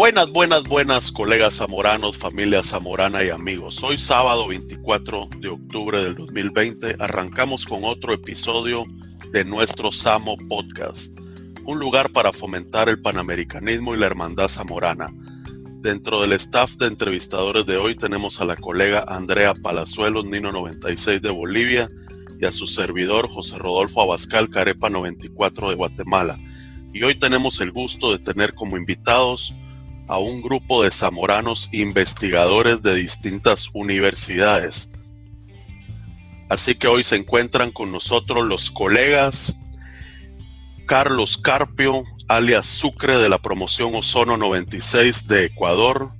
Buenas, buenas, buenas, colegas zamoranos, familia zamorana y amigos. Hoy sábado 24 de octubre del 2020 arrancamos con otro episodio de nuestro Samo Podcast, un lugar para fomentar el panamericanismo y la hermandad zamorana. Dentro del staff de entrevistadores de hoy tenemos a la colega Andrea Palazuelos, Nino 96 de Bolivia, y a su servidor José Rodolfo Abascal, Carepa 94 de Guatemala. Y hoy tenemos el gusto de tener como invitados a un grupo de zamoranos investigadores de distintas universidades. Así que hoy se encuentran con nosotros los colegas Carlos Carpio, alias Sucre de la promoción Ozono 96 de Ecuador,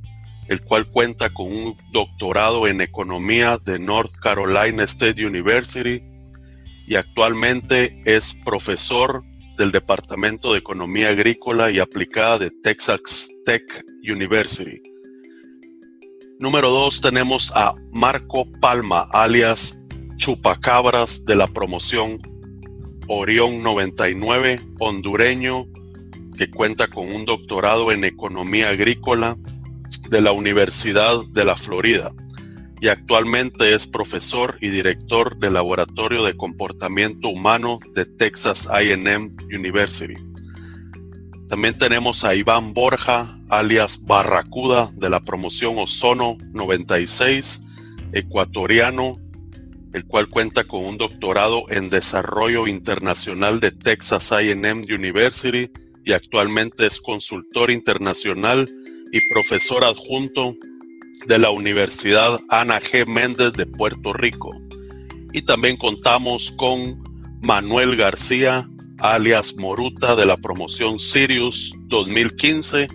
el cual cuenta con un doctorado en economía de North Carolina State University y actualmente es profesor del Departamento de Economía Agrícola y Aplicada de Texas Tech University. Número dos tenemos a Marco Palma, alias Chupacabras de la promoción Orión 99, hondureño, que cuenta con un doctorado en Economía Agrícola de la Universidad de la Florida y actualmente es profesor y director del Laboratorio de Comportamiento Humano de Texas AM University. También tenemos a Iván Borja, alias Barracuda, de la promoción Ozono 96, ecuatoriano, el cual cuenta con un doctorado en Desarrollo Internacional de Texas AM University y actualmente es consultor internacional y profesor adjunto de la Universidad Ana G. Méndez de Puerto Rico. Y también contamos con Manuel García, alias Moruta, de la promoción Sirius 2015,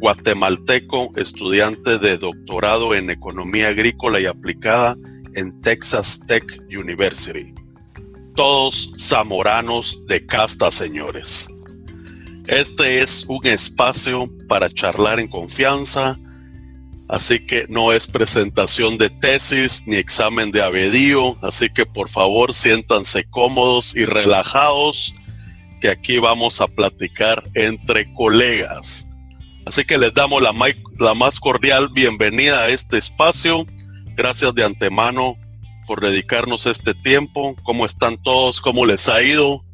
guatemalteco, estudiante de doctorado en Economía Agrícola y Aplicada en Texas Tech University. Todos zamoranos de casta, señores. Este es un espacio para charlar en confianza, Así que no es presentación de tesis ni examen de abedío. Así que por favor siéntanse cómodos y relajados, que aquí vamos a platicar entre colegas. Así que les damos la, la más cordial bienvenida a este espacio. Gracias de antemano por dedicarnos este tiempo. ¿Cómo están todos? ¿Cómo les ha ido?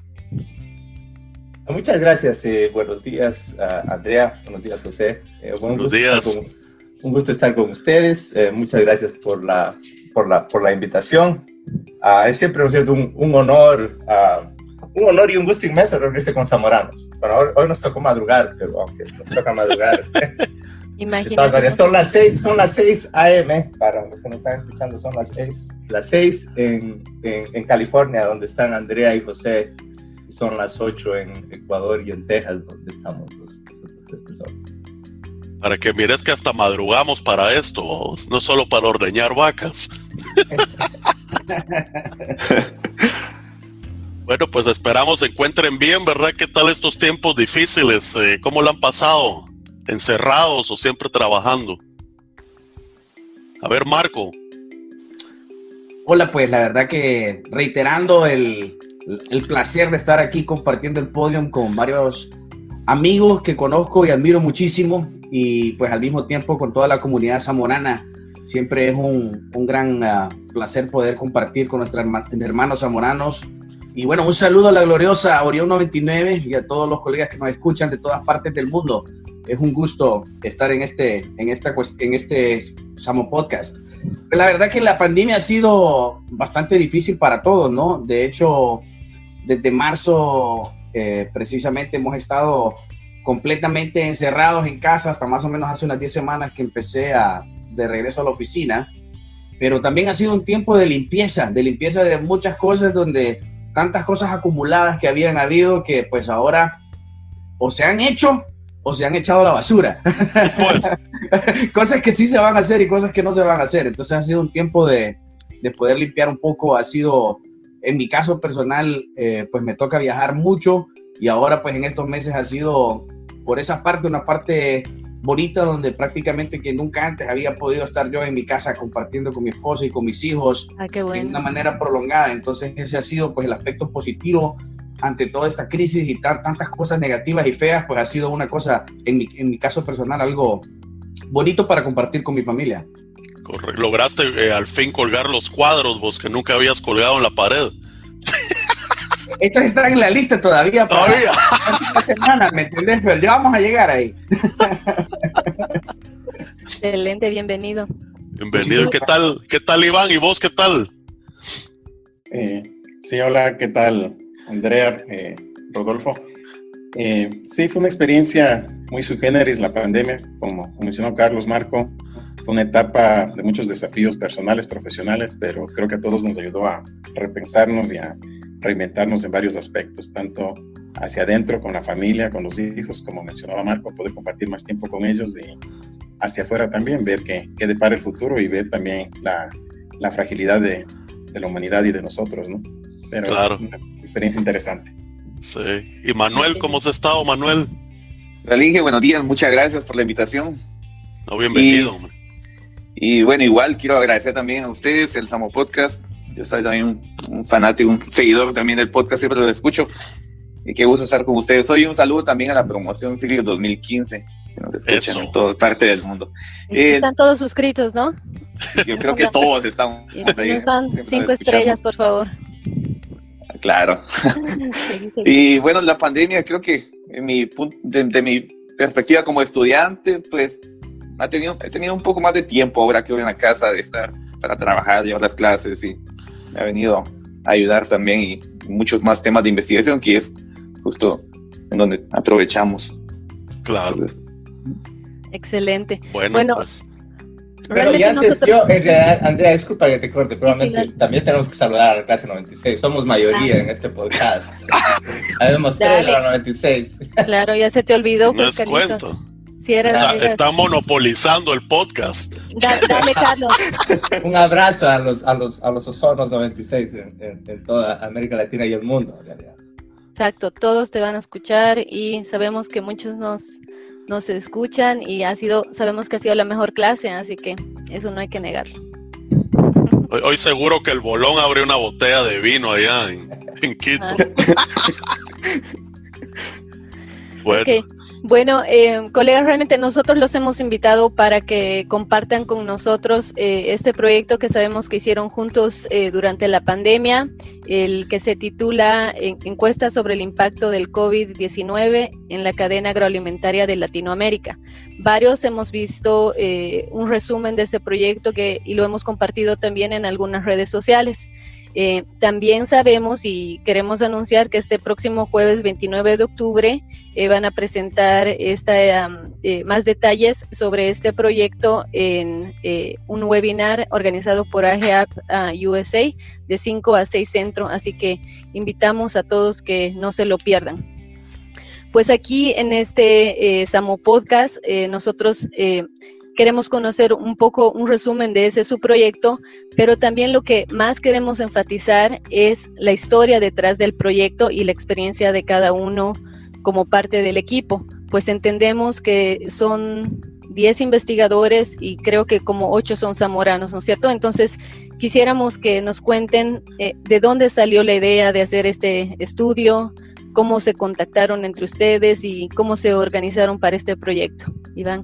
Muchas gracias. Eh, buenos días, Andrea. Buenos días, José. Eh, buenos días un gusto estar con ustedes. Eh, muchas gracias por la, por la, por la invitación. Uh, es siempre un, un honor, uh, un honor y un gusto inmenso reunirse con zamoranos. Bueno, hoy, nos tocó madrugar, pero aunque nos toca madrugar. Imagínate. Son las 6, son las 6 AM, para los que nos están escuchando, son las 6, las 6 en, en, en California, donde están Andrea y José, y son las 8 en Ecuador y en Texas, donde estamos los, los tres personas. Para que mires que hasta madrugamos para esto, no solo para ordeñar vacas. bueno, pues esperamos se encuentren bien, ¿verdad? ¿Qué tal estos tiempos difíciles? Eh, ¿Cómo lo han pasado? ¿Encerrados o siempre trabajando? A ver, Marco. Hola, pues la verdad que reiterando el, el placer de estar aquí compartiendo el podio con varios amigos que conozco y admiro muchísimo y pues al mismo tiempo con toda la comunidad zamorana. Siempre es un, un gran ah, placer poder compartir con nuestros hermanos zamoranos. Y bueno, un saludo a la gloriosa Orión 99 y a todos los colegas que nos escuchan de todas partes del mundo. Es un gusto estar en este, en esta, en este Samo Podcast. La verdad que la pandemia ha sido bastante difícil para todos, ¿no? De hecho, desde marzo eh, precisamente hemos estado completamente encerrados en casa hasta más o menos hace unas 10 semanas que empecé a, de regreso a la oficina. Pero también ha sido un tiempo de limpieza, de limpieza de muchas cosas donde tantas cosas acumuladas que habían habido que pues ahora o se han hecho o se han echado a la basura. Pues. cosas que sí se van a hacer y cosas que no se van a hacer. Entonces ha sido un tiempo de, de poder limpiar un poco. Ha sido, en mi caso personal, eh, pues me toca viajar mucho y ahora pues en estos meses ha sido por esa parte, una parte bonita donde prácticamente que nunca antes había podido estar yo en mi casa compartiendo con mi esposa y con mis hijos ah, de una manera prolongada. Entonces ese ha sido pues el aspecto positivo ante toda esta crisis y tantas cosas negativas y feas, pues ha sido una cosa, en mi, en mi caso personal, algo bonito para compartir con mi familia. Correcto. Lograste eh, al fin colgar los cuadros, vos que nunca habías colgado en la pared. Esas están en la lista todavía. todavía. semana, ¿me entendés? Pero ya vamos a llegar ahí. Excelente, bienvenido. Bienvenido. ¿Qué tal? ¿Qué tal, Iván? ¿Y vos qué tal? Eh, sí, hola, ¿qué tal, Andrea, eh, Rodolfo? Eh, sí, fue una experiencia muy sui generis la pandemia, como mencionó Carlos Marco. Fue una etapa de muchos desafíos personales, profesionales, pero creo que a todos nos ayudó a repensarnos y a reinventarnos en varios aspectos, tanto hacia adentro con la familia, con los hijos, como mencionaba Marco, poder compartir más tiempo con ellos y hacia afuera también, ver qué, qué depara el futuro y ver también la, la fragilidad de, de, la humanidad y de nosotros, ¿no? Pero claro. es una experiencia interesante. Sí. ¿Y Manuel, cómo has estado, Manuel? Relinge, buenos días, muchas gracias por la invitación. No, bienvenido. Y, y, bueno, igual quiero agradecer también a ustedes, el Samo Podcast. Yo soy también un, fanático, un seguidor también del podcast, siempre lo escucho. Y qué gusto estar con ustedes. Hoy un saludo también a la promoción Sirio 2015, que nos escuchan en toda parte del mundo. Eh, están todos suscritos, ¿no? Yo creo que todos estamos. Ahí, nos dan cinco estrellas, por favor. Claro. y bueno, la pandemia creo que en mi, de, de, mi perspectiva como estudiante, pues ha tenido, he tenido un poco más de tiempo ahora que voy a la casa de estar para trabajar, llevar las clases y me ha venido a ayudar también y muchos más temas de investigación que es justo en donde aprovechamos. Claro. Excelente. Bueno, bueno pues, pero ya antes, yo, en realidad, Andrea, disculpa que te corte, pero sí, sí, también tenemos que saludar a la clase 96. Somos mayoría ah. en este podcast. Habemos tres a la 96. Claro, ya se te olvidó. No es cuento. Está, está, monopolizando el podcast. Da, dale, Carlos. Un abrazo a los, a los, a los ozonos 96 en, en, en toda América Latina y el mundo, en realidad. Exacto, todos te van a escuchar y sabemos que muchos nos nos escuchan y ha sido, sabemos que ha sido la mejor clase, así que eso no hay que negarlo. Hoy, hoy seguro que el bolón abre una botella de vino allá en, en Quito. Ah. bueno. Bueno, eh, colegas, realmente nosotros los hemos invitado para que compartan con nosotros eh, este proyecto que sabemos que hicieron juntos eh, durante la pandemia, el que se titula Encuesta sobre el impacto del COVID-19 en la cadena agroalimentaria de Latinoamérica. Varios hemos visto eh, un resumen de este proyecto que, y lo hemos compartido también en algunas redes sociales. Eh, también sabemos y queremos anunciar que este próximo jueves 29 de octubre eh, van a presentar eh, más detalles sobre este proyecto en un webinar organizado por AGAP USA de 5 a 6 centro, así que invitamos a todos que no se lo pierdan. Pues aquí en este eh, Samo Podcast nosotros queremos conocer un poco un resumen de ese su proyecto, pero también lo que más queremos enfatizar es la historia detrás del proyecto y la experiencia de cada uno como parte del equipo, pues entendemos que son 10 investigadores y creo que como 8 son zamoranos, ¿no es cierto? Entonces, quisiéramos que nos cuenten eh, de dónde salió la idea de hacer este estudio, cómo se contactaron entre ustedes y cómo se organizaron para este proyecto. Iván.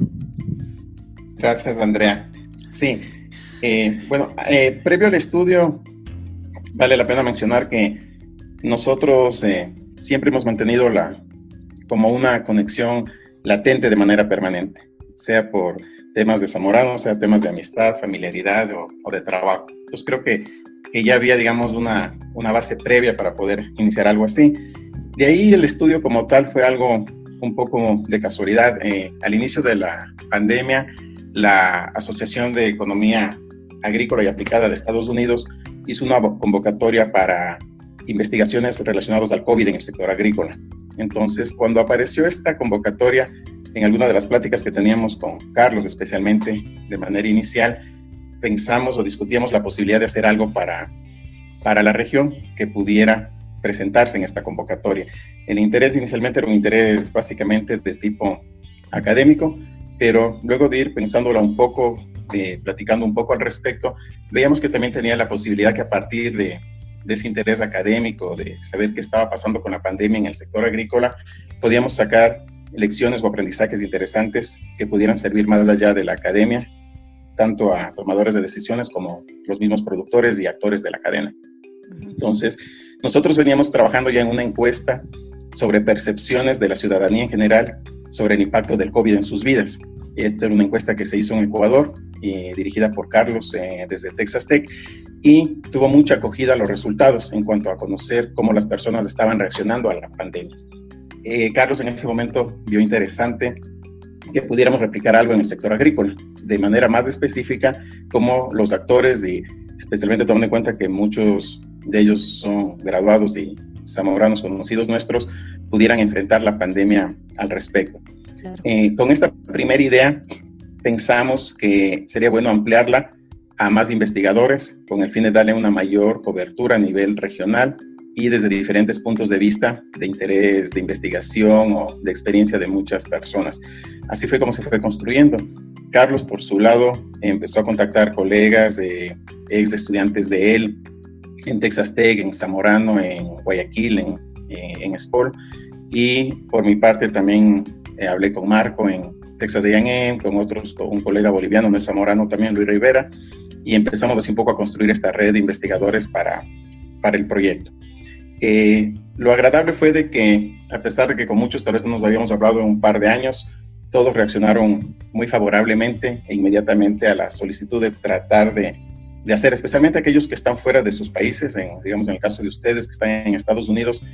Gracias, Andrea. Sí, eh, bueno, eh, previo al estudio, vale la pena mencionar que nosotros eh, siempre hemos mantenido la, como una conexión latente de manera permanente, sea por temas de Zamorano, sea temas de amistad, familiaridad o, o de trabajo. Entonces creo que, que, ya había, digamos, una, una base previa para poder iniciar algo así. De ahí el estudio como tal fue algo un poco de casualidad. Eh, al inicio de la pandemia, la Asociación de Economía Agrícola y Aplicada de Estados Unidos hizo una convocatoria para investigaciones relacionadas al COVID en el sector agrícola. Entonces, cuando apareció esta convocatoria, en alguna de las pláticas que teníamos con Carlos, especialmente de manera inicial, pensamos o discutíamos la posibilidad de hacer algo para, para la región que pudiera presentarse en esta convocatoria. El interés inicialmente era un interés básicamente de tipo académico, pero luego de ir pensándola un poco, de, platicando un poco al respecto, veíamos que también tenía la posibilidad que a partir de de ese interés académico, de saber qué estaba pasando con la pandemia en el sector agrícola, podíamos sacar lecciones o aprendizajes interesantes que pudieran servir más allá de la academia, tanto a tomadores de decisiones como los mismos productores y actores de la cadena. Entonces, nosotros veníamos trabajando ya en una encuesta sobre percepciones de la ciudadanía en general sobre el impacto del COVID en sus vidas. Esta era una encuesta que se hizo en Ecuador, y dirigida por Carlos eh, desde Texas Tech, y tuvo mucha acogida los resultados en cuanto a conocer cómo las personas estaban reaccionando a la pandemia. Eh, Carlos en ese momento vio interesante que pudiéramos replicar algo en el sector agrícola, de manera más específica, como los actores, y especialmente tomando en cuenta que muchos de ellos son graduados y zamoranos conocidos nuestros, pudieran enfrentar la pandemia al respecto. Eh, con esta primera idea, pensamos que sería bueno ampliarla a más investigadores con el fin de darle una mayor cobertura a nivel regional y desde diferentes puntos de vista de interés de investigación o de experiencia de muchas personas. Así fue como se fue construyendo. Carlos, por su lado, empezó a contactar colegas, eh, ex estudiantes de él en Texas Tech, en Zamorano, en Guayaquil, en, eh, en Spol. Y por mi parte también eh, hablé con Marco en Texas de con otros, con un colega boliviano de Zamorano también, Luis Rivera, y empezamos así un poco a construir esta red de investigadores para, para el proyecto. Eh, lo agradable fue de que, a pesar de que con muchos tal vez no nos habíamos hablado en un par de años, todos reaccionaron muy favorablemente e inmediatamente a la solicitud de tratar de, de hacer, especialmente aquellos que están fuera de sus países, en, digamos en el caso de ustedes que están en Estados Unidos,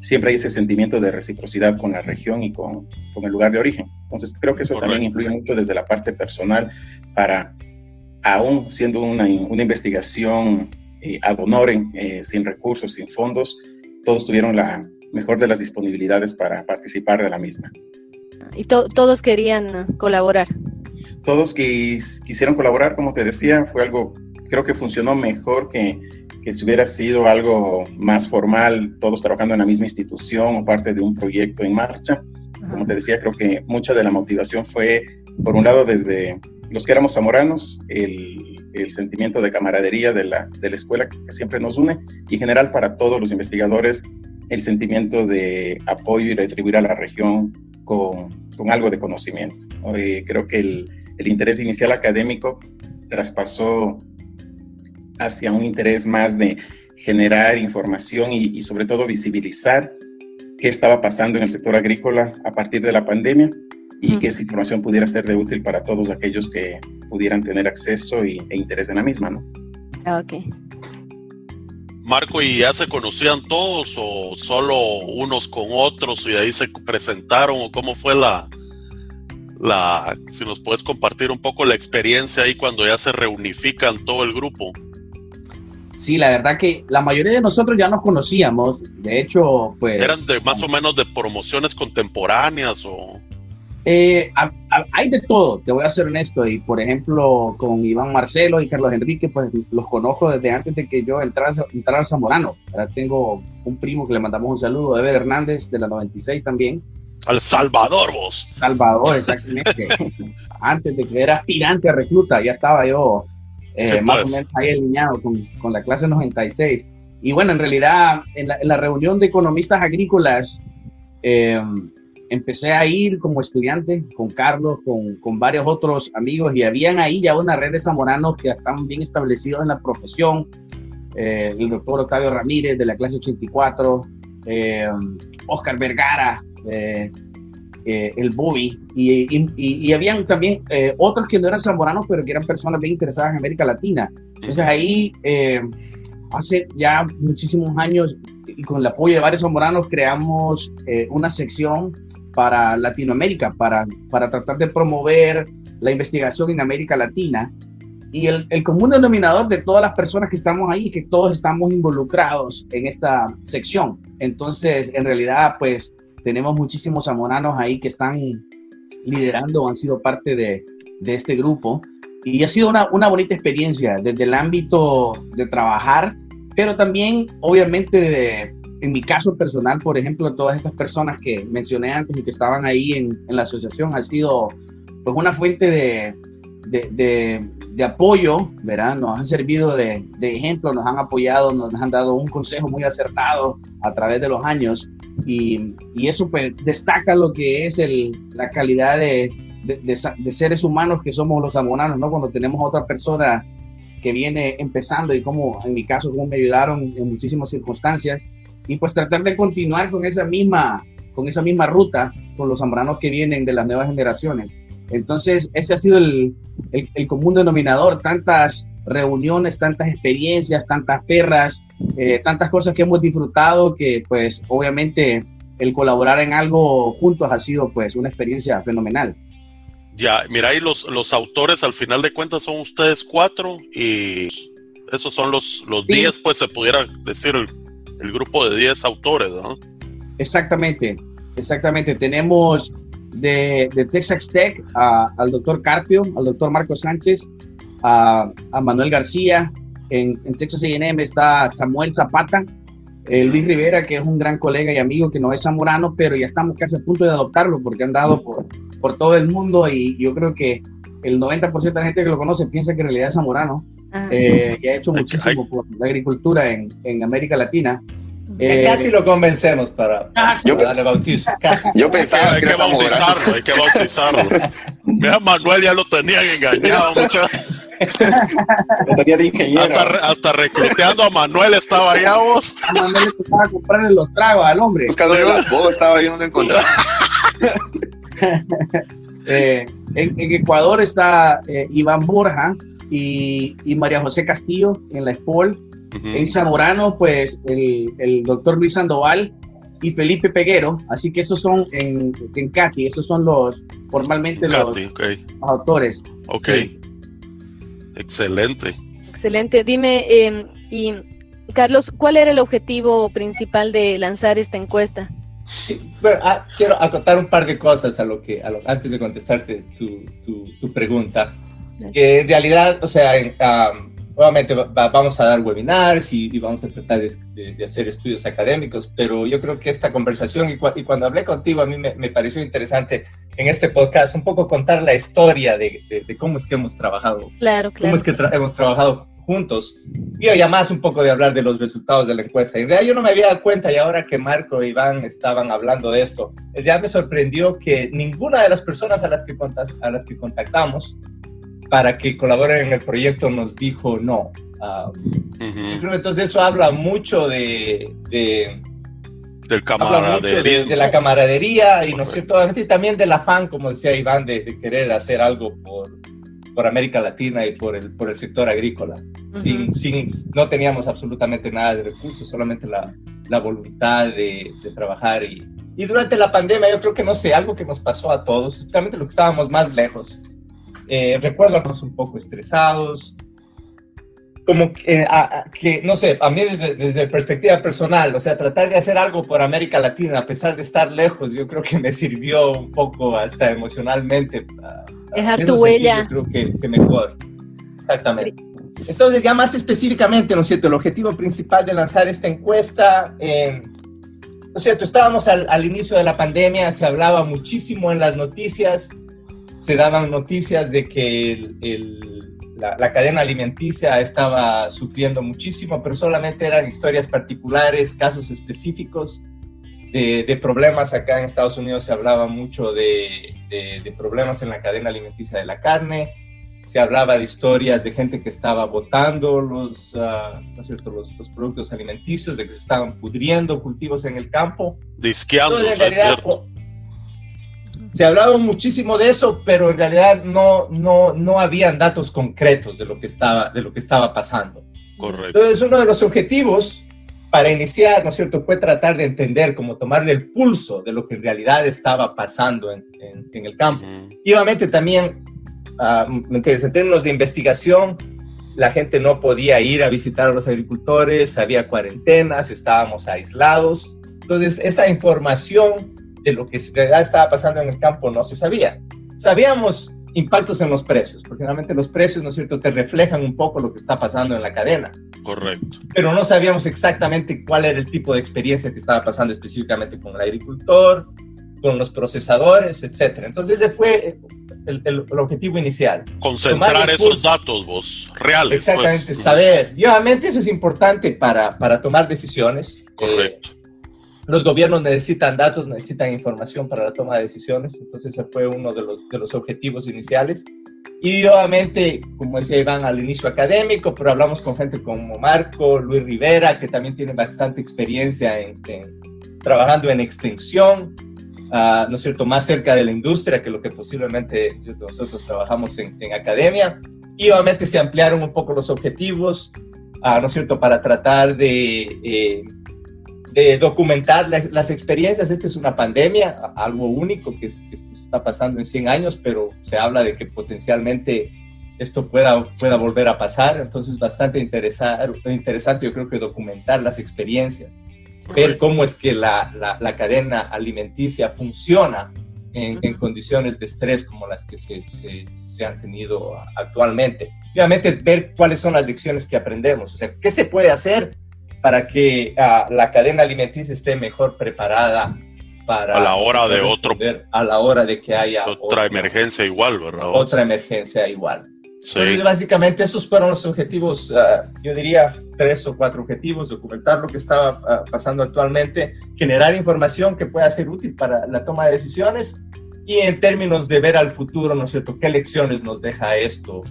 siempre hay ese sentimiento de reciprocidad con la región y con, con el lugar de origen. Entonces creo que eso también influye mucho desde la parte personal para, aún siendo una, una investigación eh, ad honorem, eh, sin recursos, sin fondos, todos tuvieron la mejor de las disponibilidades para participar de la misma. Y todos querían colaborar. Todos que quisieron colaborar, como te decía, fue algo, creo que funcionó mejor que, que si hubiera sido algo más formal, todos trabajando en la misma institución o parte de un proyecto en marcha. Como te decía, creo que mucha de la motivación fue, por un lado, desde los que éramos zamoranos, el el sentimiento de camaradería de la, de la escuela que siempre nos une y en general para todos los investigadores el sentimiento de apoyo y retribuir a la región con, con algo de conocimiento. Eh, creo que el, el, interés inicial académico traspasó hacia un interés más de generar información y, y sobre todo visibilizar qué estaba pasando en el sector agrícola a partir de la pandemia y que esa información pudiera ser de útil para todos aquellos que pudieran tener acceso y, e interés en la misma, ¿no? Ok. Marco, ¿y ya se conocían todos o solo unos con otros y ahí se presentaron o cómo fue la, la, si nos puedes compartir un poco la experiencia ahí cuando ya se reunifican todo el grupo? Sí, la verdad que la mayoría de nosotros ya nos conocíamos, de hecho, pues... ¿Eran de más o menos de promociones contemporáneas o...? Eh, hay de todo, te voy a ser honesto. Y por ejemplo, con Iván Marcelo y Carlos Enrique, pues los conozco desde antes de que yo entrara, entrara a Zamorano. Ahora tengo un primo que le mandamos un saludo, Ever Hernández, de la 96 también. Al Salvador, vos. Salvador, exactamente. antes de que era aspirante a recluta, ya estaba yo eh, más o pues. menos ahí alineado con, con, la clase 96. Y bueno, en realidad, en la, en la reunión de economistas agrícolas, eh, empecé a ir como estudiante con Carlos, con, con, varios otros amigos y habían ahí ya una red de zamoranos que estaban bien establecidos en la profesión. Eh, el doctor Octavio Ramírez de la clase 84, eh, Oscar Vergara, eh, el Bobby, y, y, y, habían también otros que no eran zamoranos, pero que eran personas bien interesadas en América Latina. Entonces ahí, hace ya muchísimos años, y con el apoyo de varios zamoranos, creamos una sección para Latinoamérica, para, para tratar de promover la investigación en América Latina. Y el, el, común denominador de todas las personas que estamos ahí es que todos estamos involucrados en esta sección. Entonces, en realidad, pues tenemos muchísimos zamoranos ahí que están liderando o han sido parte de, de este grupo. Y ha sido una, una bonita experiencia desde el ámbito de trabajar, pero también, obviamente, de, en mi caso personal, por ejemplo, todas estas personas que mencioné antes y que estaban ahí en, en la asociación, ha sido pues una fuente de, de, de, apoyo, ¿verdad? Nos han servido de, de, ejemplo, nos han apoyado, nos han dado un consejo muy acertado a través de los años y, eso pues destaca lo que es la calidad de, seres humanos que somos los zamoranos, ¿no? Cuando tenemos otra persona que viene empezando y como en mi caso, como me ayudaron en muchísimas circunstancias y pues tratar de continuar con esa misma, con esa misma ruta con los zamoranos que vienen de las nuevas generaciones. Entonces, ese ha sido el, el, común denominador, tantas reuniones, tantas experiencias, tantas perras, eh, tantas cosas que hemos disfrutado que pues obviamente el colaborar en algo juntos ha sido pues una experiencia fenomenal. Ya, mira, ahí los, los autores al final de cuentas son ustedes cuatro y esos son los, los diez, pues se pudiera decir el, el grupo de diez autores, ¿no? Exactamente, exactamente. Tenemos de, Texas Tech al doctor Carpio, al doctor Marco Sánchez, a, Manuel García. En, Texas AM está Samuel Zapata, el Luis Rivera, que es un gran colega y amigo que no es zamorano, pero ya estamos casi a punto de adoptarlo porque han dado por, por todo el mundo y yo creo que el 90% de la gente que lo conoce piensa que en realidad es zamorano ah. eh, y ha hecho muchísimo por la agricultura en, en América Latina. Eh, casi lo convencemos para, darle bautizo. Yo pensaba hay que, bautizarlo, hay que bautizarlo. Mira, Manuel ya lo tenían engañado. Mucho. Lo tenía de ingeniero. Hasta, hasta, recluteando a Manuel estaba allá vos. Manuel estaba a comprarle los tragos al hombre. Buscando las bodas, estaba ahí donde encontrar. eh, en, en, Ecuador está eh, Iván Borja y, y María José Castillo en la SPOL en Zamorano, pues el, el, doctor Luis Sandoval y Felipe Peguero, así que esos son en, en CATI, esos son los formalmente los, autores. Ok. Excelente. Excelente. Dime, em, y Carlos, ¿cuál era el objetivo principal de lanzar esta encuesta? Ah, quiero acotar un par de cosas a lo que, a lo, antes de contestarte tu, tu, tu pregunta. Que en realidad, o sea, en, Obviamente vamos a dar webinars y, vamos a tratar de, hacer estudios académicos, pero yo creo que esta conversación y, cuando hablé contigo a mí me, pareció interesante en este podcast un poco contar la historia de, cómo es que hemos trabajado. Claro, claro. Cómo es que hemos trabajado juntos. Y más un poco de hablar de los resultados de la encuesta. En realidad yo no me había dado cuenta y ahora que Marco e Iván estaban hablando de esto, ya me sorprendió que ninguna de las personas a las que, a las que contactamos para que colaboren en el proyecto nos dijo no. Uh, creo que entonces eso habla mucho de, de del camaradería. De, la camaradería y, ¿no es cierto? y también del afán, como decía Iván, de, querer hacer algo por, por, América Latina y por el, por el sector agrícola. sin, sin, no teníamos absolutamente nada de recursos, solamente la, la voluntad de, trabajar. Y, y durante la pandemia, yo creo que, no sé, algo que nos pasó a todos, especialmente los que estábamos más lejos, eh, recuerdo que un poco estresados, como que, que, no sé, a mí desde, desde perspectiva personal, o sea, tratar de hacer algo por América Latina, a pesar de estar lejos, yo creo que me sirvió un poco hasta emocionalmente. Dejar tu huella. Yo creo que, mejor. Exactamente. Entonces, ya más específicamente, ¿no es cierto? El objetivo principal de lanzar esta encuesta, eh, ¿no es cierto? Estábamos al, al inicio de la pandemia, se hablaba muchísimo en las noticias se daban noticias de que la, cadena alimenticia estaba sufriendo muchísimo, pero solamente eran historias particulares, casos específicos de, problemas. Acá en Estados Unidos se hablaba mucho de, problemas en la cadena alimenticia de la carne, se hablaba de historias de gente que estaba botando los, ah, los, los, productos alimenticios, de que se estaban pudriendo cultivos en el campo. Disqueando, es cierto se hablaba muchísimo de eso, pero en realidad no, no, no habían datos concretos de lo que estaba, de lo que estaba pasando. Correcto. Entonces, uno de los objetivos para iniciar, ¿no es cierto?, fue tratar de entender, cómo tomarle el pulso de lo que en realidad estaba pasando en, en, el campo. Y obviamente también, uh, en términos de investigación, la gente no podía ir a visitar a los agricultores, había cuarentenas, estábamos aislados. Entonces, esa información de lo que en realidad estaba pasando en el campo no se sabía. Sabíamos impactos en los precios, porque realmente los precios, ¿no es cierto?, te reflejan un poco lo que está pasando en la cadena. Correcto. Pero no sabíamos exactamente cuál era el tipo de experiencia que estaba pasando específicamente con el agricultor, con los procesadores, etc. Entonces ese fue el, objetivo inicial. Concentrar esos datos vos, reales. Pues. Exactamente, saber. Y obviamente eso es importante para, para tomar decisiones. Correcto. Los gobiernos necesitan datos, necesitan información para la toma de decisiones, entonces ese fue uno de los, de los objetivos iniciales. Y obviamente, como decía Iván, al inicio académico, pero hablamos con gente como Marco, Luis Rivera, que también tiene bastante experiencia en, trabajando en extensión, uh, ¿no es cierto?, más cerca de la industria que lo que posiblemente nosotros trabajamos en, en academia. Y obviamente se ampliaron un poco los objetivos, uh, ¿no es cierto?, para tratar de... Eh, de documentar las, las, experiencias. Esta es una pandemia, algo único que, que, está pasando en 100 años, pero se habla de que potencialmente esto pueda, pueda volver a pasar. Entonces, bastante interesante, yo creo que documentar las experiencias, ver cómo es que la, la, cadena alimenticia funciona en, en, condiciones de estrés como las que se, se, se, han tenido actualmente. Obviamente, ver cuáles son las lecciones que aprendemos. O sea, ¿qué se puede hacer? Para que uh, la cadena alimenticia esté mejor preparada para a la hora de otro a la hora de que haya otra, emergencia igual, ¿verdad? Otra emergencia igual. Sí. Entonces, básicamente esos fueron los objetivos, uh, yo diría tres o cuatro objetivos, documentar lo que estaba uh, pasando actualmente, generar información que pueda ser útil para la toma de decisiones y en términos de ver al futuro, ¿no es cierto? ¿Qué lecciones nos deja esto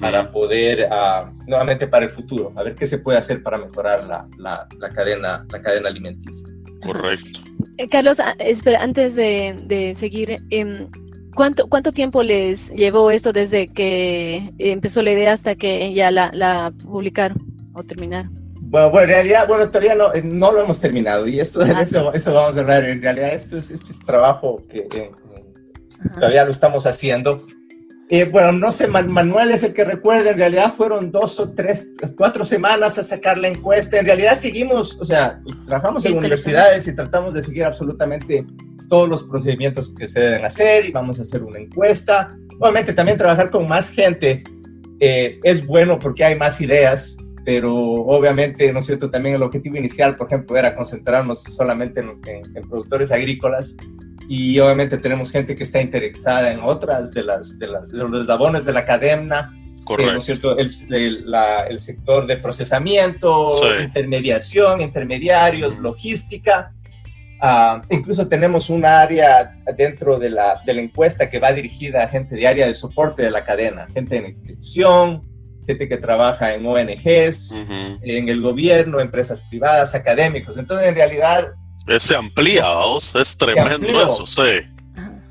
para poder, uh, nuevamente para el futuro, a ver qué se puede hacer para mejorar la, la, la cadena, la cadena alimenticia. Correcto. Eh, Carlos, espera, antes de, de seguir, eh, ¿cuánto, ¿cuánto tiempo les llevó esto desde que empezó la idea hasta que ya la, la publicaron o terminaron? Bueno, bueno, en realidad, bueno, todavía no, eh, no lo hemos terminado y esto, ah. eso, eso vamos a hablar. En realidad, esto es, este es trabajo que eh, todavía lo estamos haciendo. Eh, bueno, no sé, Manuel es el que recuerda, en realidad fueron dos o tres, cuatro semanas a sacar la encuesta. En realidad seguimos, o sea, trabajamos en universidades y tratamos de seguir absolutamente todos los procedimientos que se deben hacer y vamos a hacer una encuesta. Obviamente también trabajar con más gente eh, es bueno porque hay más ideas, pero obviamente, ¿no es cierto? También el objetivo inicial, por ejemplo, era concentrarnos solamente en, en productores agrícolas y obviamente tenemos gente que está interesada en otras de, las, de, las, de los eslabones de la cadena. Correcto. ¿no es cierto? El, el, la, el, sector de procesamiento, sí. intermediación, intermediarios, logística. Uh, incluso tenemos un área dentro de la, de la encuesta que va dirigida a gente de área de soporte de la cadena, gente en extensión, gente que trabaja en ONGs, uh -huh. en el gobierno, empresas privadas, académicos. Entonces, en realidad, se amplía, ¿vos? es tremendo eso, sí.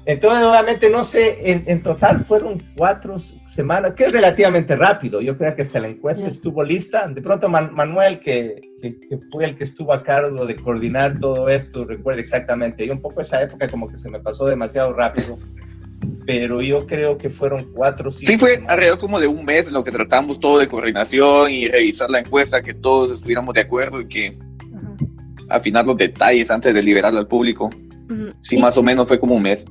Entonces, obviamente, no sé, en, en, total fueron cuatro semanas, que es relativamente rápido. Yo creo que hasta la encuesta yeah. estuvo lista. De pronto, Man Manuel, que, que, que, fue el que estuvo a cargo de coordinar todo esto, recuerda exactamente. Y un poco esa época como que se me pasó demasiado rápido. Pero yo creo que fueron cuatro. Sí, fue semanas. alrededor como de un mes en lo que tratamos todo de coordinación y revisar la encuesta, que todos estuviéramos de acuerdo y que afinar los detalles antes de liberarlo al público. Uh -huh. Sí, y, más o menos fue como un mes.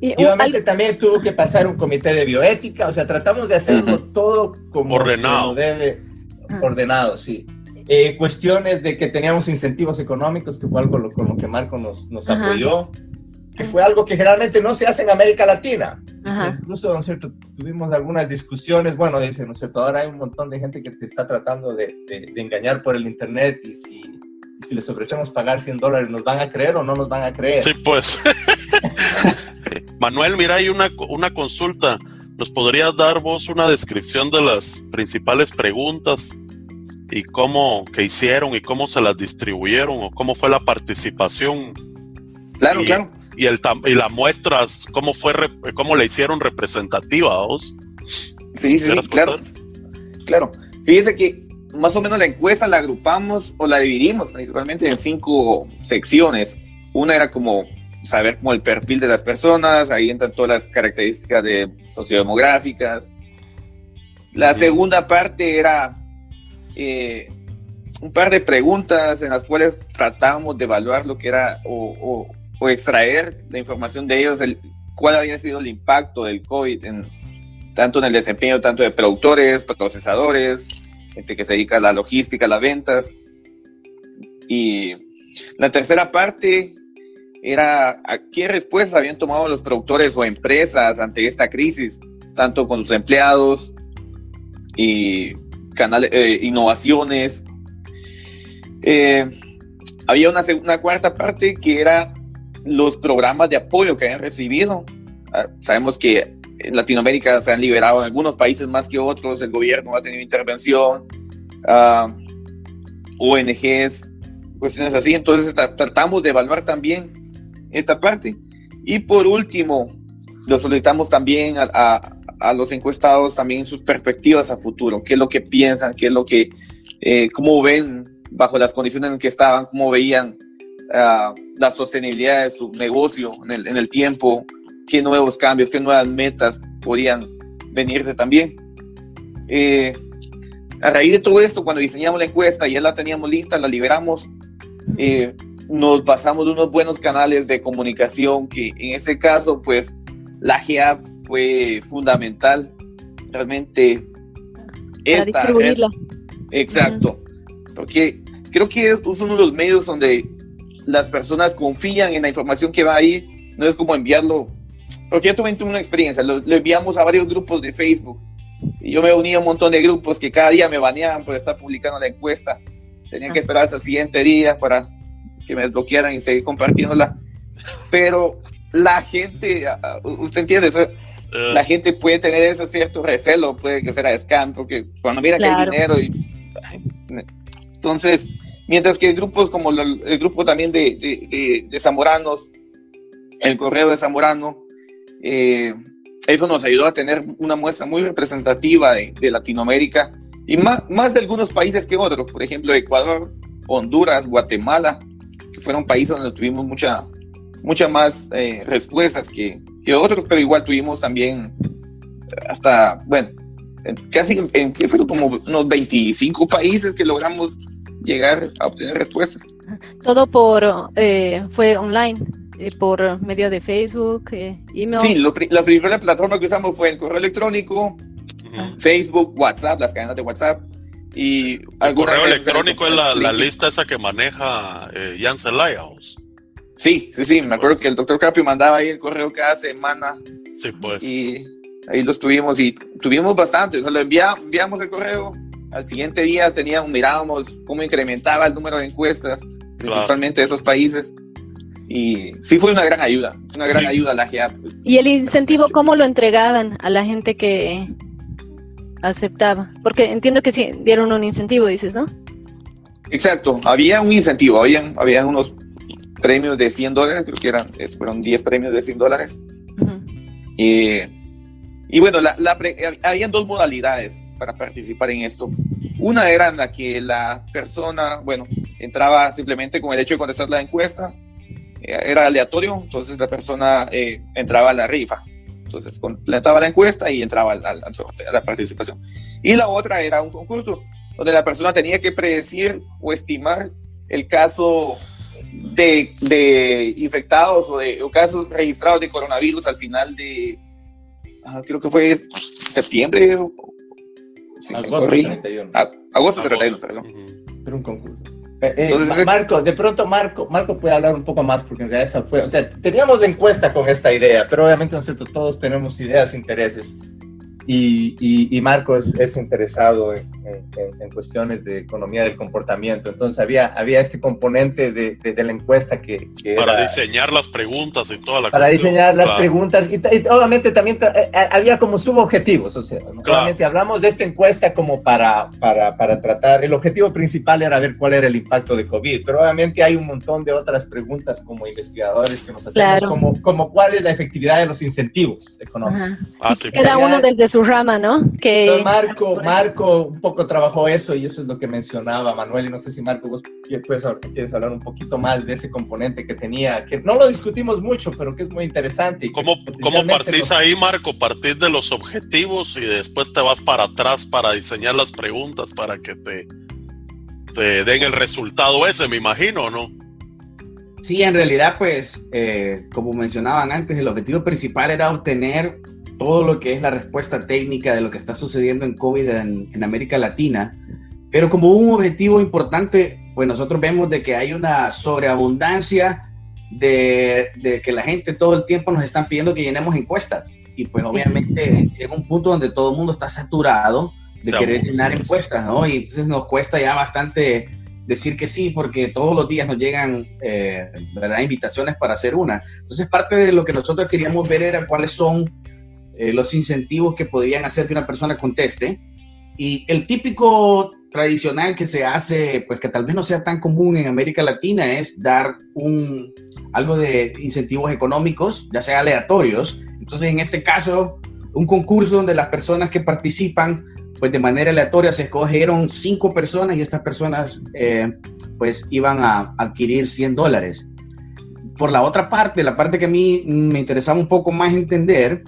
Y, y obviamente también tuvo que pasar un comité de bioética, o sea, tratamos de hacerlo uh -huh. todo como ordenado. debe, uh -huh. ordenado, sí. Eh, cuestiones de que teníamos incentivos económicos, que fue algo lo, con lo que Marco nos, nos apoyó, que fue algo que generalmente no se hace en América Latina. Incluso, ¿no es cierto? Tuvimos algunas discusiones, bueno, dice, ¿no es cierto? Ahora hay un montón de gente que te está tratando de, de, de engañar por el Internet y si si les ofrecemos pagar 100 dólares, ¿nos van a creer o no nos van a creer? Sí, pues. Manuel, mira, hay una, una consulta. ¿Nos podrías dar vos una descripción de las principales preguntas y cómo que hicieron y cómo se las distribuyeron o cómo fue la participación? Claro, y, claro. Y, el, y las muestras, ¿cómo, fue, cómo la hicieron representativa vos? Sí, sí, claro. Claro. Fíjese que más o menos la encuesta la agrupamos o la dividimos principalmente en cinco secciones. Una era como saber como el perfil de las personas, ahí entran todas las características de sociodemográficas. La segunda parte era eh, un par de preguntas en las cuales tratábamos de evaluar lo que era o, o, o extraer la información de ellos, el, cuál había sido el impacto del COVID en, tanto en el desempeño tanto de productores, procesadores, gente que se dedica a la logística, a las ventas. Y la tercera parte era a qué respuestas habían tomado los productores o empresas ante esta crisis, tanto con sus empleados y canales, eh, innovaciones. Eh, había una, una cuarta parte que era los programas de apoyo que habían recibido. Ah, sabemos que en Latinoamérica se han liberado en algunos países más que otros, el gobierno ha tenido intervención, uh, ONGs, cuestiones así. Entonces tratamos de evaluar también esta parte. Y por último, lo solicitamos también a, a, los encuestados también sus perspectivas a futuro, qué es lo que piensan, qué es lo que, eh, cómo ven bajo las condiciones en que estaban, cómo veían uh, la sostenibilidad de su negocio en el, en el tiempo, qué nuevos cambios, qué nuevas metas podían venirse también. Eh, a raíz de todo esto, cuando diseñamos la encuesta, ya la teníamos lista, la liberamos, eh, nos pasamos de unos buenos canales de comunicación que en ese caso, pues la GEAP fue fundamental. Realmente... Para distribuirla. exacto. Porque creo que es uno de los medios donde las personas confían en la información que va ahí. No es como enviarlo. Porque yo tuve una experiencia, lo, lo enviamos a varios grupos de Facebook. Y yo me uní a un montón de grupos que cada día me baneaban por estar publicando la encuesta. Tenía que esperar hasta el siguiente día para que me desbloquearan y seguir compartiéndola. Pero la gente, usted entiende, eh. la gente puede tener ese cierto recelo, puede que sea scam, porque cuando mira que hay dinero y... Entonces, mientras que grupos como el grupo también de, de, de, Zamoranos, el correo de Zamorano, eh, eso nos ayudó a tener una muestra muy representativa de, Latinoamérica y más, más de algunos países que otros, por ejemplo Ecuador, Honduras, Guatemala, que fueron países donde tuvimos mucha, mucha más eh, respuestas que, que, otros, pero igual tuvimos también hasta, bueno, casi en, que fueron como unos 25 países que logramos llegar a obtener respuestas. Todo por, eh, fue online. Eh, por medio de Facebook, eh, email. Sí, la primera plataforma que usamos fue el correo electrónico, Facebook, WhatsApp, las cadenas de WhatsApp. Y el correo electrónico es la, lista esa que maneja eh, Jan Celayos. Sí, sí, sí, me acuerdo que el doctor Capio mandaba ahí el correo cada semana. Sí, pues. Y ahí los tuvimos y tuvimos bastante. O sea, lo enviamos el correo. Al siguiente día teníamos, mirábamos cómo incrementaba el número de encuestas, principalmente de esos países. Y sí fue una gran ayuda, una gran ayuda a la GEAP. ¿Y el incentivo cómo lo entregaban a la gente que aceptaba? Porque entiendo que sí dieron un incentivo, dices, ¿no? Exacto, había un incentivo, habían, habían unos premios de 100 dólares, creo que eran, fueron 10 premios de 100 dólares. y, y, bueno, la, la, habían dos modalidades para participar en esto. Una era en la que la persona, bueno, entraba simplemente con el hecho de contestar la encuesta, era aleatorio, entonces la persona eh, entraba a la rifa. Entonces completaba la encuesta y entraba al, al, a la participación. Y la otra era un concurso donde la persona tenía que predecir o estimar el caso de, de infectados o de casos registrados de coronavirus al final de, ah, creo que fue septiembre. Sí, agosto 31. agosto 31, perdón. Era un concurso. Eh, eh, Entonces, Marco, de pronto Marco, Marco puede hablar un poco más porque en realidad esa fue, o sea, teníamos de encuesta con esta idea, pero obviamente nosotros todos tenemos ideas, intereses. Y, y, Marco es, es interesado en, en, cuestiones de economía del comportamiento. Entonces había, había este componente de, de, la encuesta que... para diseñar las preguntas y toda la Para diseñar las preguntas y, obviamente también eh, eh, había como subobjetivos. O sea, obviamente hablamos de esta encuesta como para, para, para, tratar, el objetivo principal era ver cuál era el impacto de COVID, pero obviamente hay un montón de otras preguntas como investigadores que nos hacemos, como, como cuál es la efectividad de los incentivos económicos. Ah, sí, Cada uno desde su rama, ¿no? Que... Marco, Marco un poco trabajó eso y eso es lo que mencionaba Manuel y no sé si Marco vos quieres, quieres hablar un poquito más de ese componente que tenía, que no lo discutimos mucho, pero que es muy interesante. Y ¿Cómo, ¿Cómo partís ahí, Marco? Partís de los objetivos y después te vas para atrás para diseñar las preguntas para que te, te den el resultado ese, me imagino, ¿no? Sí, en realidad, pues, eh, como mencionaban antes, el objetivo principal era obtener todo lo que es la respuesta técnica de lo que está sucediendo en COVID en, América Latina, pero como un objetivo importante, pues nosotros vemos de que hay una sobreabundancia de, de, que la gente todo el tiempo nos están pidiendo que llenemos encuestas. Y pues obviamente llega un punto donde todo el mundo está saturado de querer llenar encuestas, ¿no? Y entonces nos cuesta ya bastante decir que sí, porque todos los días nos llegan eh, invitaciones para hacer una. Entonces parte de lo que nosotros queríamos ver era cuáles son eh, los incentivos que podrían hacer que una persona conteste. Y el típico tradicional que se hace, pues que tal vez no sea tan común en América Latina, es dar un, algo de incentivos económicos, ya sea aleatorios. Entonces, en este caso, un concurso donde las personas que participan, pues de manera aleatoria se escogieron cinco personas y estas personas, eh, pues iban a adquirir 100 dólares. Por la otra parte, la parte que a mí me interesaba un poco más entender,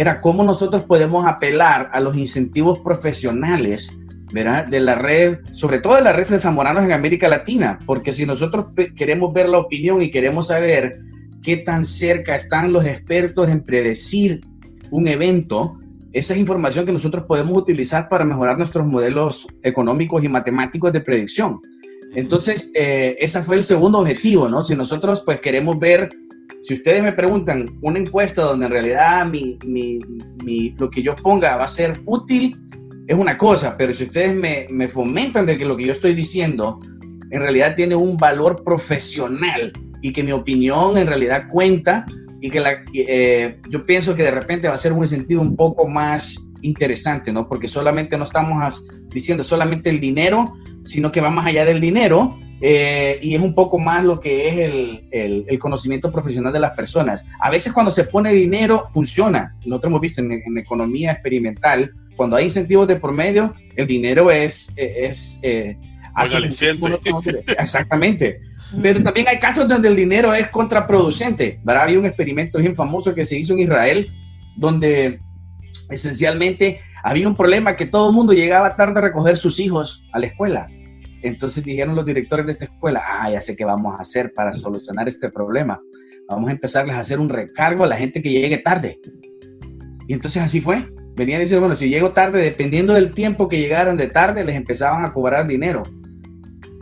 era cómo nosotros podemos apelar a los incentivos profesionales ¿verdad? de la red, sobre todo de la red de zamoranos en América Latina, porque si nosotros queremos ver la opinión y queremos saber qué tan cerca están los expertos en predecir un evento, esa es información que nosotros podemos utilizar para mejorar nuestros modelos económicos y matemáticos de predicción. Entonces, eh, ese fue el segundo objetivo, ¿no? Si nosotros pues queremos ver si ustedes me preguntan una encuesta donde en realidad mi, mi, lo que yo ponga va a ser útil, es una cosa, pero si ustedes me, me, fomentan de que lo que yo estoy diciendo en realidad tiene un valor profesional y que mi opinión en realidad cuenta y que la, eh, yo pienso que de repente va a ser un sentido un poco más interesante, ¿no? Porque solamente no estamos diciendo solamente el dinero, sino que va más allá del dinero eh, y es un poco más lo que es el, el, conocimiento profesional de las personas. A veces cuando se pone dinero funciona. Nosotros hemos visto en, en economía experimental, cuando hay incentivos de por medio, el dinero es... es eh, Exactamente. Pero también hay casos donde el dinero es contraproducente. ¿verdad? Había un experimento bien famoso que se hizo en Israel, donde esencialmente había un problema que todo el mundo llegaba tarde a recoger sus hijos a la escuela. Entonces dijeron los directores de esta escuela, ah, ya sé qué vamos a hacer para solucionar este problema. Vamos a empezarles a hacer un recargo a la gente que llegue tarde. Y entonces así fue. Venía diciendo, bueno, si llego tarde, dependiendo del tiempo que llegaran de tarde, les empezaban a cobrar dinero.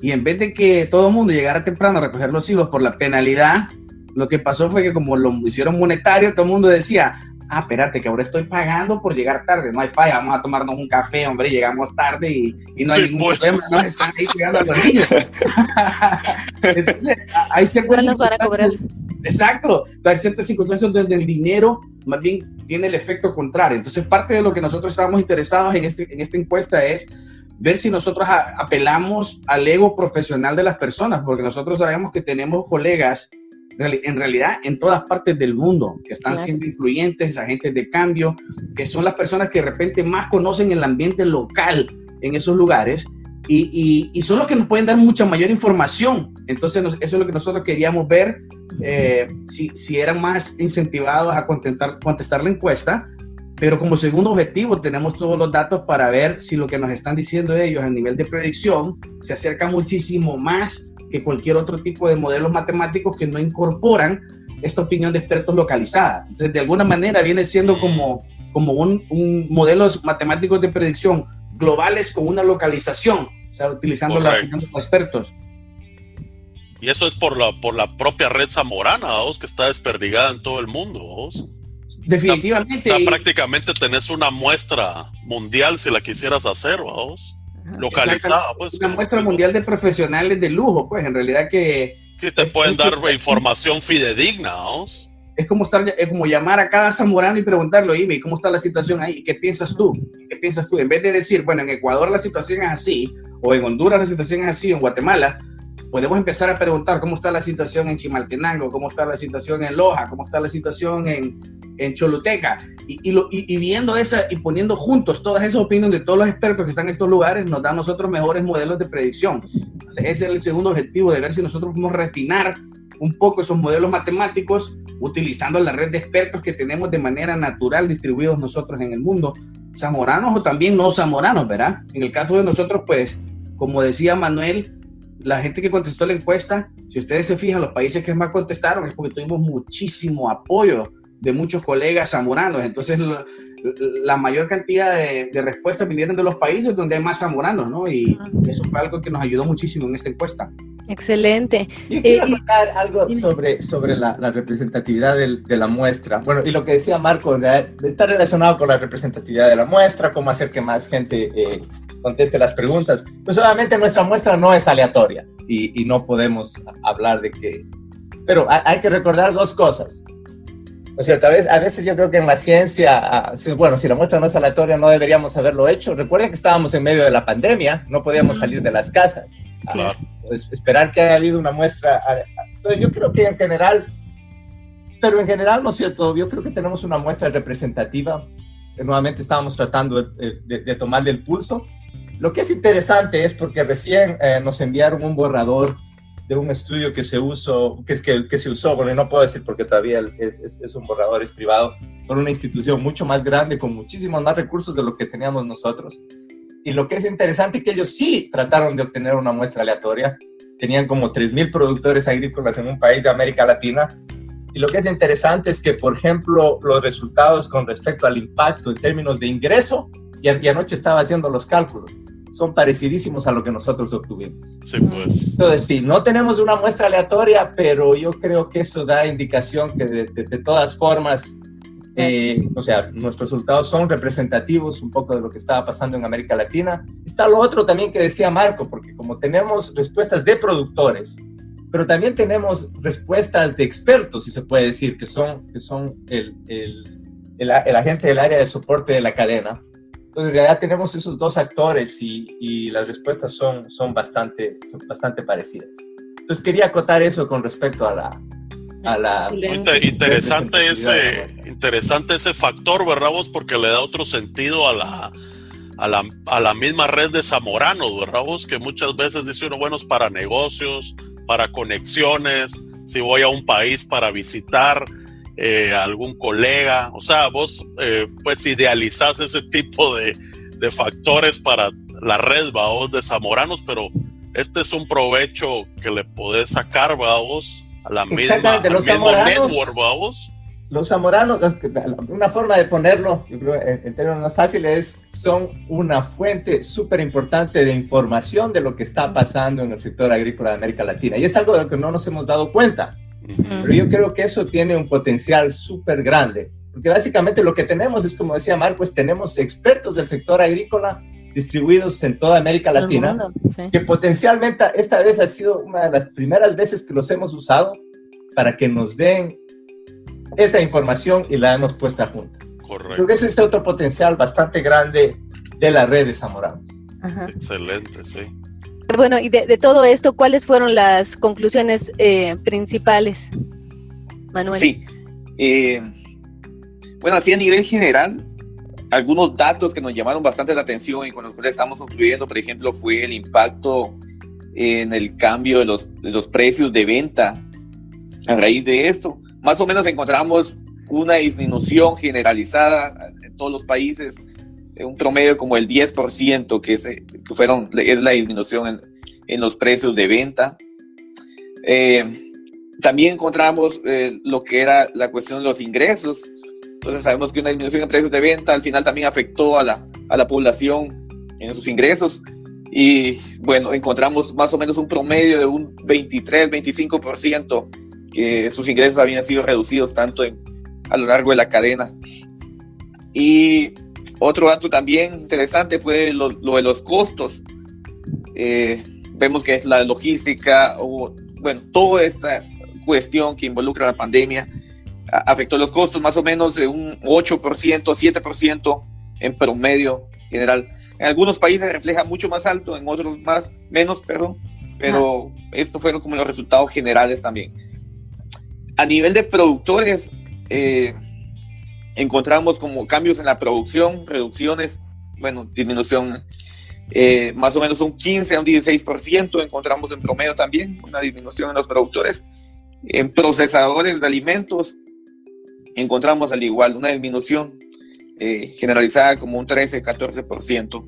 Y en vez de que todo el mundo llegara temprano a recoger los hijos por la penalidad, lo que pasó fue que como lo hicieron monetario, todo el mundo decía, ah, espérate, que ahora estoy pagando por llegar tarde, no hay falla, vamos a tomarnos un café, hombre, llegamos tarde y, y no hay ningún pues. problema, no están ahí llegando a los niños. Entonces, hay ciertas nos van a cobrar. Exacto, hay ciertas circunstancias donde el dinero más bien tiene el efecto contrario. Entonces, parte de lo que nosotros estábamos interesados en, este, en esta encuesta es ver si nosotros apelamos al ego profesional de las personas, porque nosotros sabemos que tenemos colegas en realidad en todas partes del mundo, que están siendo influyentes, agentes de cambio, que son las personas que de repente más conocen el ambiente local en esos lugares y, y, son los que nos pueden dar mucha mayor información. Entonces, eso es lo que nosotros queríamos ver, eh, si, si, eran más incentivados a contestar, contestar la encuesta, pero como segundo objetivo tenemos todos los datos para ver si lo que nos están diciendo ellos a nivel de predicción se acerca muchísimo más que cualquier otro tipo de modelos matemáticos que no incorporan esta opinión de expertos localizada. Entonces, de alguna manera viene siendo como, como un, un modelos matemáticos de predicción globales con una localización, o sea, utilizando la opinión de los expertos. Y eso es por la, por la propia red zamorana, ¿vos? que está desperdigada en todo el mundo. ¿vos? Definitivamente. prácticamente tenés una muestra mundial si la quisieras hacer, vamos localizada. Pues, una muestra mundial de profesionales de lujo, pues en realidad que... Que te pueden dar información fidedigna, Es como, estar, es como llamar a cada zamorano y preguntarlo, Ivy, ¿cómo está la situación ahí? ¿Qué piensas tú? ¿Qué piensas tú? En vez de decir, bueno, en Ecuador la situación es así, o en Honduras la situación es así, o en Guatemala, podemos empezar a preguntar cómo está la situación en Chimaltenango, cómo está la situación en Loja, cómo está la situación en, en Choluteca. Y, y, viendo esa y poniendo juntos todas esas opiniones de todos los expertos que están en estos lugares, nos da a nosotros mejores modelos de predicción. ese es el segundo objetivo, de ver si nosotros podemos refinar un poco esos modelos matemáticos utilizando la red de expertos que tenemos de manera natural distribuidos nosotros en el mundo, zamoranos o también no zamoranos, ¿verdad? En el caso de nosotros, pues, como decía Manuel, la gente que contestó la encuesta, si ustedes se fijan, los países que más contestaron es porque tuvimos muchísimo apoyo de muchos colegas zamoranos. Entonces, la, mayor cantidad de, respuestas vinieron de los países donde hay más zamoranos, ¿no? Y eso fue algo que nos ayudó muchísimo en esta encuesta. Excelente. Y quiero eh, algo sobre, sobre la, representatividad de la muestra. Bueno, y lo que decía Marco, está relacionado con la representatividad de la muestra, cómo hacer que más gente eh, conteste las preguntas. Pues obviamente nuestra muestra no es aleatoria y, y no podemos hablar de que... Pero hay que recordar dos cosas. O sea, tal vez, a veces yo creo que en la ciencia, ah, bueno, si la muestra no es aleatoria, no deberíamos haberlo hecho. Recuerden que estábamos en medio de la pandemia, no podíamos salir de las casas. Claro. Pues, esperar que haya habido una muestra. Entonces, yo creo que en general, pero en general, ¿no es cierto? Yo creo que tenemos una muestra representativa. Nuevamente estábamos tratando de, tomarle el pulso. Lo que es interesante es porque recién eh, nos enviaron un borrador de un estudio que se usó, que es que, que se usó, bueno, no puedo decir porque todavía es, es, un borrador, es privado, por una institución mucho más grande, con muchísimos más recursos de lo que teníamos nosotros. Y lo que es interesante es que ellos sí trataron de obtener una muestra aleatoria. Tenían como 3.000 productores agrícolas en un país de América Latina. Y lo que es interesante es que, por ejemplo, los resultados con respecto al impacto en términos de ingreso, y, y anoche estaba haciendo los cálculos, son parecidísimos a lo que nosotros obtuvimos. Sí, pues. Entonces, sí, no tenemos una muestra aleatoria, pero yo creo que eso da indicación que de, todas formas, eh, o sea, nuestros resultados son representativos un poco de lo que estaba pasando en América Latina. Está lo otro también que decía Marco, porque como tenemos respuestas de productores, pero también tenemos respuestas de expertos, si se puede decir, que son, que son el, el, el, el agente del área de soporte de la cadena entonces, en realidad tenemos esos dos actores y, y las respuestas son, son, bastante, son bastante parecidas. Entonces, quería acotar eso con respecto a la... A la interesante, ese, interesante ese factor, ¿verdad vos? Porque le da otro sentido a la, a la, a la misma red de zamoranos, ¿verdad vos? Que muchas veces dice uno, bueno, es para negocios, para conexiones, si voy a un país para visitar, eh, algún colega, o sea, vos eh, pues idealizás ese tipo de, de, factores para la red, vos, de zamoranos, pero este es un provecho que le podés sacar, vos, a la misma, los network, vos. Los zamoranos, una forma de ponerlo, yo creo, en, términos más fáciles, son una fuente súper importante de información de lo que está pasando en el sector agrícola de América Latina. Y es algo de lo que no nos hemos dado cuenta. Pero yo creo que eso tiene un potencial súper grande, porque básicamente lo que tenemos es, como decía Marcos, tenemos expertos del sector agrícola distribuidos en toda América Latina, que potencialmente esta vez ha sido una de las primeras veces que los hemos usado para que nos den esa información y la hemos puesta junta. Correcto. Creo que ese es otro potencial bastante grande de la red de Zamoranos. Excelente, sí. Bueno, y de, todo esto, ¿cuáles fueron las conclusiones eh, principales, Manuel? Sí. Eh, bueno, así a nivel general, algunos datos que nos llamaron bastante la atención y con los cuales estamos concluyendo, por ejemplo, fue el impacto en el cambio de los, de los precios de venta a raíz de esto. Más o menos encontramos una disminución generalizada en todos los países un promedio como el 10%, que, es, que fueron, es la disminución en, en los precios de venta. Eh, también encontramos eh, lo que era la cuestión de los ingresos. Entonces sabemos que una disminución en precios de venta al final también afectó a la, a la población en sus ingresos. Y bueno, encontramos más o menos un promedio de un 23, 25% que sus ingresos habían sido reducidos tanto en, a lo largo de la cadena. Y otro dato también interesante fue lo, de los costos. Eh, vemos que la logística, o, bueno, toda esta cuestión que involucra la pandemia afectó los costos más o menos de un 8%, 7% en promedio general. En algunos países refleja mucho más alto, en otros más, menos, perdón, pero estos fueron como los resultados generales también. A nivel de productores, eh, encontramos como cambios en la producción, reducciones, bueno, disminución eh, más o menos un 15 a un 16%, encontramos en promedio también una disminución en los productores. En procesadores de alimentos encontramos al igual una disminución eh, generalizada como un 13-14%.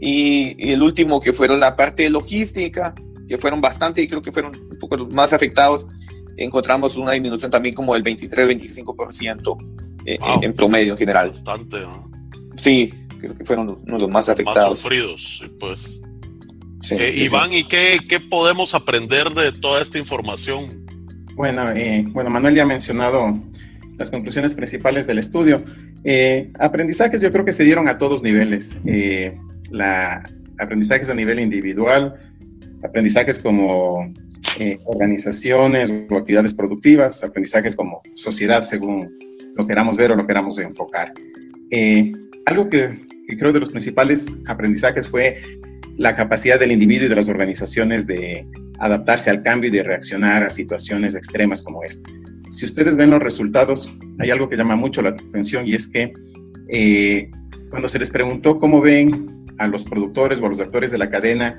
Y, y, el último que fueron la parte de logística, que fueron bastante y creo que fueron un poco más afectados, encontramos una disminución también como del 23-25% eh, en promedio en general. Bastante, Sí, creo que fueron uno de los más afectados. Más sufridos, pues. Eh, Iván, ¿y qué, qué, podemos aprender de toda esta información? Bueno, eh, bueno, Manuel ya ha mencionado las conclusiones principales del estudio. Eh, aprendizajes yo creo que se dieron a todos niveles. la, aprendizajes a nivel individual, aprendizajes como organizaciones o actividades productivas, aprendizajes como sociedad según lo queramos ver o lo queramos enfocar. algo que, que creo de los principales aprendizajes fue la capacidad del individuo y de las organizaciones de adaptarse al cambio y de reaccionar a situaciones extremas como esta. Si ustedes ven los resultados, hay algo que llama mucho la atención y es que eh, cuando se les preguntó cómo ven a los productores o a los actores de la cadena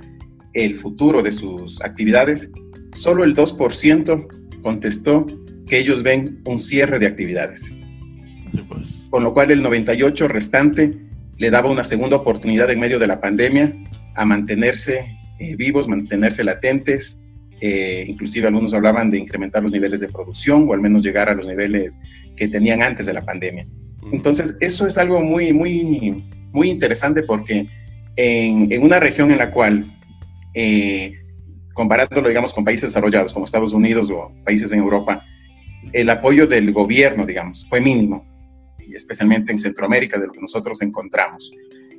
el futuro de sus actividades, solo el 2% contestó que ellos ven un cierre de actividades. Pues. Con lo cual el 98% restante le daba una segunda oportunidad en medio de la pandemia a mantenerse eh, vivos, mantenerse latentes. Eh, inclusive algunos hablaban de incrementar los niveles de producción o al menos llegar a los niveles que tenían antes de la pandemia. Entonces, eso es algo muy, muy, muy interesante porque en, en una región en la cual, eh, comparándolo, digamos, con países desarrollados como Estados Unidos o países en Europa, el apoyo del gobierno, digamos, fue mínimo, y especialmente en Centroamérica, de lo que nosotros encontramos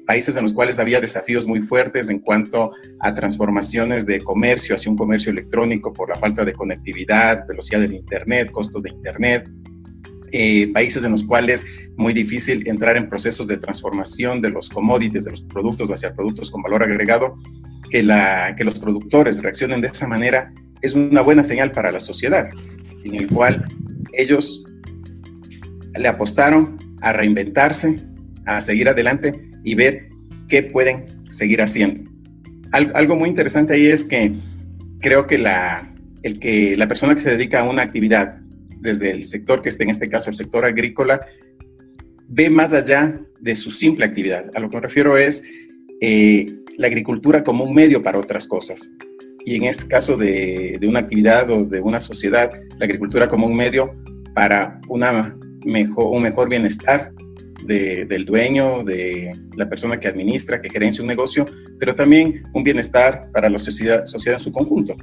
países en los cuales había desafíos muy fuertes en cuanto a transformaciones de comercio hacia un comercio electrónico por la falta de conectividad, velocidad del Internet, costos de Internet. Eh, países en los cuales muy difícil entrar en procesos de transformación de los commodities, de los productos hacia productos con valor agregado, que, la, que los productores reaccionen de esa manera es una buena señal para la sociedad, en el cual ellos le apostaron a reinventarse, a seguir adelante y ver qué pueden seguir haciendo. algo muy interesante ahí es que creo que la, el que la persona que se dedica a una actividad, desde el sector que esté, en este caso el sector agrícola, ve más allá de su simple actividad. A lo que me refiero es eh, la agricultura como un medio para otras cosas. Y en este caso de, de, una actividad o de una sociedad, la agricultura como un medio para una mejor, un mejor bienestar del dueño, de la persona que administra, que gerencia un negocio, pero también un bienestar para la sociedad, sociedad en su conjunto,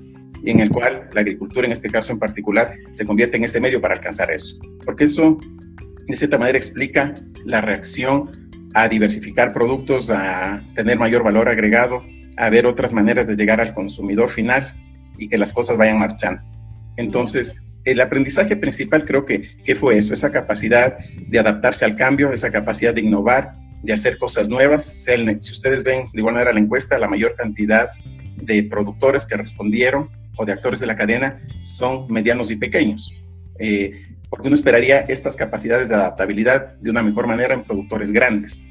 y en el cual la agricultura, en este caso en particular, se convierte en ese medio para alcanzar eso. Porque eso, de cierta manera, explica la reacción a diversificar productos, a tener mayor valor agregado, a ver otras maneras de llegar al consumidor final y que las cosas vayan marchando. Entonces, el aprendizaje principal creo que, que fue eso, esa capacidad de adaptarse al cambio, esa capacidad de innovar, de hacer cosas nuevas. Si ustedes ven de igual manera la encuesta, la mayor cantidad de productores que respondieron o de actores de la cadena son medianos y pequeños. Eh, porque uno esperaría estas capacidades de adaptabilidad de una mejor manera en productores grandes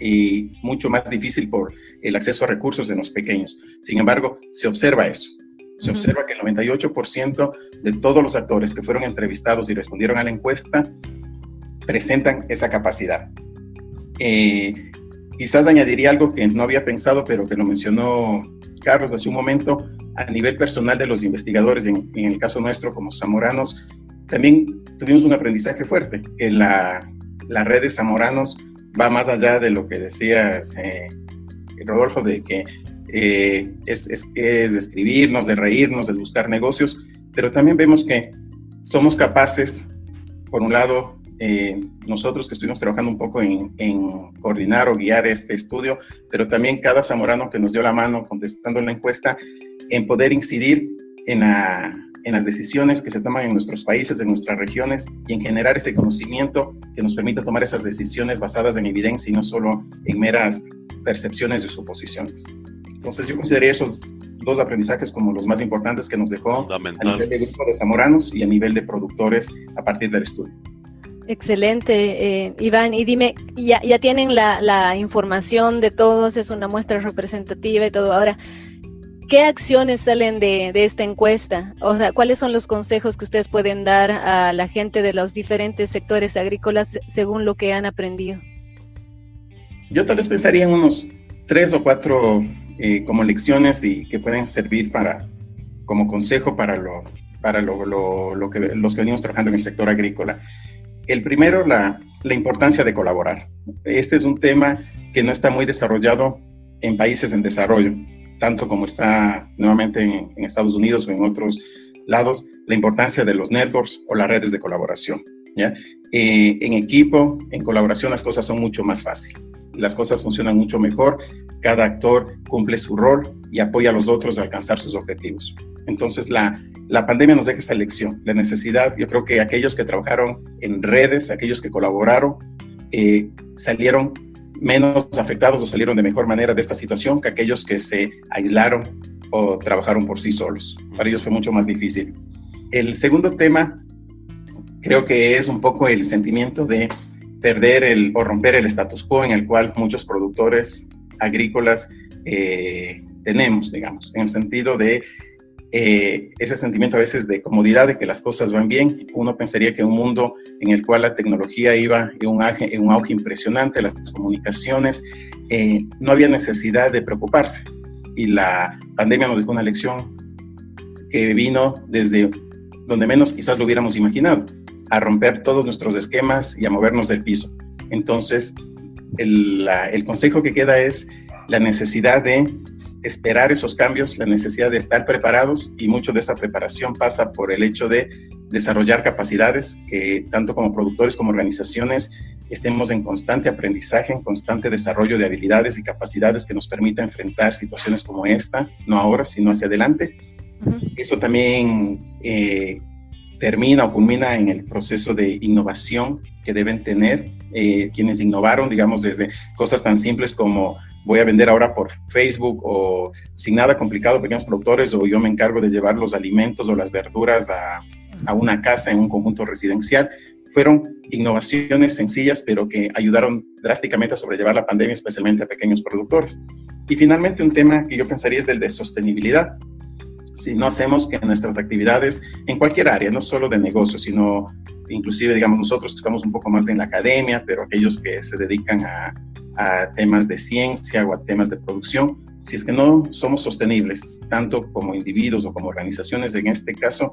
y mucho más difícil por el acceso a recursos en los pequeños. Sin embargo, se observa eso. Se observa que el 98% de todos los actores que fueron entrevistados y respondieron a la encuesta presentan esa capacidad. Eh, quizás añadiría algo que no había pensado, pero que lo mencionó Carlos hace un momento, a nivel personal de los investigadores, en, el caso nuestro como zamoranos, también tuvimos un aprendizaje fuerte, que la, la red de zamoranos va más allá de lo que decías, eh, Rodolfo, de que eh, es, es, es de escribirnos, de reírnos, de buscar negocios, pero también vemos que somos capaces, por un lado, eh, nosotros que estuvimos trabajando un poco en, en, coordinar o guiar este estudio, pero también cada zamorano que nos dio la mano contestando la encuesta, en poder incidir en, la, en las decisiones que se toman en nuestros países, en nuestras regiones, y en generar ese conocimiento que nos permita tomar esas decisiones basadas en evidencia y no solo en meras percepciones y suposiciones. Entonces yo consideraría esos dos aprendizajes como los más importantes que nos dejó a nivel de grupo de zamoranos y a nivel de productores a partir del estudio. Excelente, eh, Iván. Y dime, ya, ya tienen la, la, información de todos, es una muestra representativa y todo. Ahora, ¿qué acciones salen de, de, esta encuesta? O sea, ¿cuáles son los consejos que ustedes pueden dar a la gente de los diferentes sectores agrícolas según lo que han aprendido? Yo tal vez pensaría en unos tres o cuatro eh, como lecciones y que pueden servir para, como consejo para, lo, para lo, lo, que, los que venimos trabajando en el sector agrícola. El primero, la, la importancia de colaborar. Este es un tema que no está muy desarrollado en países en desarrollo, tanto como está nuevamente en, Estados Unidos o en otros lados, la importancia de los networks o las redes de colaboración. ¿ya? Eh, en equipo, en colaboración, las cosas son mucho más fáciles. Las cosas funcionan mucho mejor, cada actor cumple su rol y apoya a los otros a alcanzar sus objetivos. Entonces, la, la pandemia nos deja esa lección, la necesidad. Yo creo que aquellos que trabajaron en redes, aquellos que colaboraron, eh, salieron menos afectados o salieron de mejor manera de esta situación que aquellos que se aislaron o trabajaron por sí solos. Para ellos fue mucho más difícil. El segundo tema creo que es un poco el sentimiento de perder el, o romper el status quo en el cual muchos productores agrícolas eh, tenemos, digamos, en el sentido de eh, ese sentimiento a veces de comodidad, de que las cosas van bien. Uno pensaría que un mundo en el cual la tecnología iba en un auge, en un auge impresionante, las comunicaciones, eh, no había necesidad de preocuparse. Y la pandemia nos dejó una lección que vino desde donde menos quizás lo hubiéramos imaginado, a romper todos nuestros esquemas y a movernos del piso. Entonces, el, el consejo que queda es la necesidad de esperar esos cambios, la necesidad de estar preparados y mucho de esa preparación pasa por el hecho de desarrollar capacidades que tanto como productores como organizaciones estemos en constante aprendizaje, en constante desarrollo de habilidades y capacidades que nos permita enfrentar situaciones como esta, no ahora, sino hacia adelante. Eso también eh, termina o culmina en el proceso de innovación que deben tener eh, quienes innovaron, digamos, desde cosas tan simples como voy a vender ahora por Facebook o sin nada complicado, pequeños productores, o yo me encargo de llevar los alimentos o las verduras a, a una casa en un conjunto residencial. Fueron innovaciones sencillas, pero que ayudaron drásticamente a sobrellevar la pandemia, especialmente a pequeños productores. Y finalmente, un tema que yo pensaría es del de sostenibilidad. Si no hacemos que nuestras actividades en cualquier área, no solo de negocio, sino inclusive, digamos, nosotros que estamos un poco más en la academia, pero aquellos que se dedican a, a temas de ciencia o a temas de producción, si es que no somos sostenibles, tanto como individuos o como organizaciones en este caso,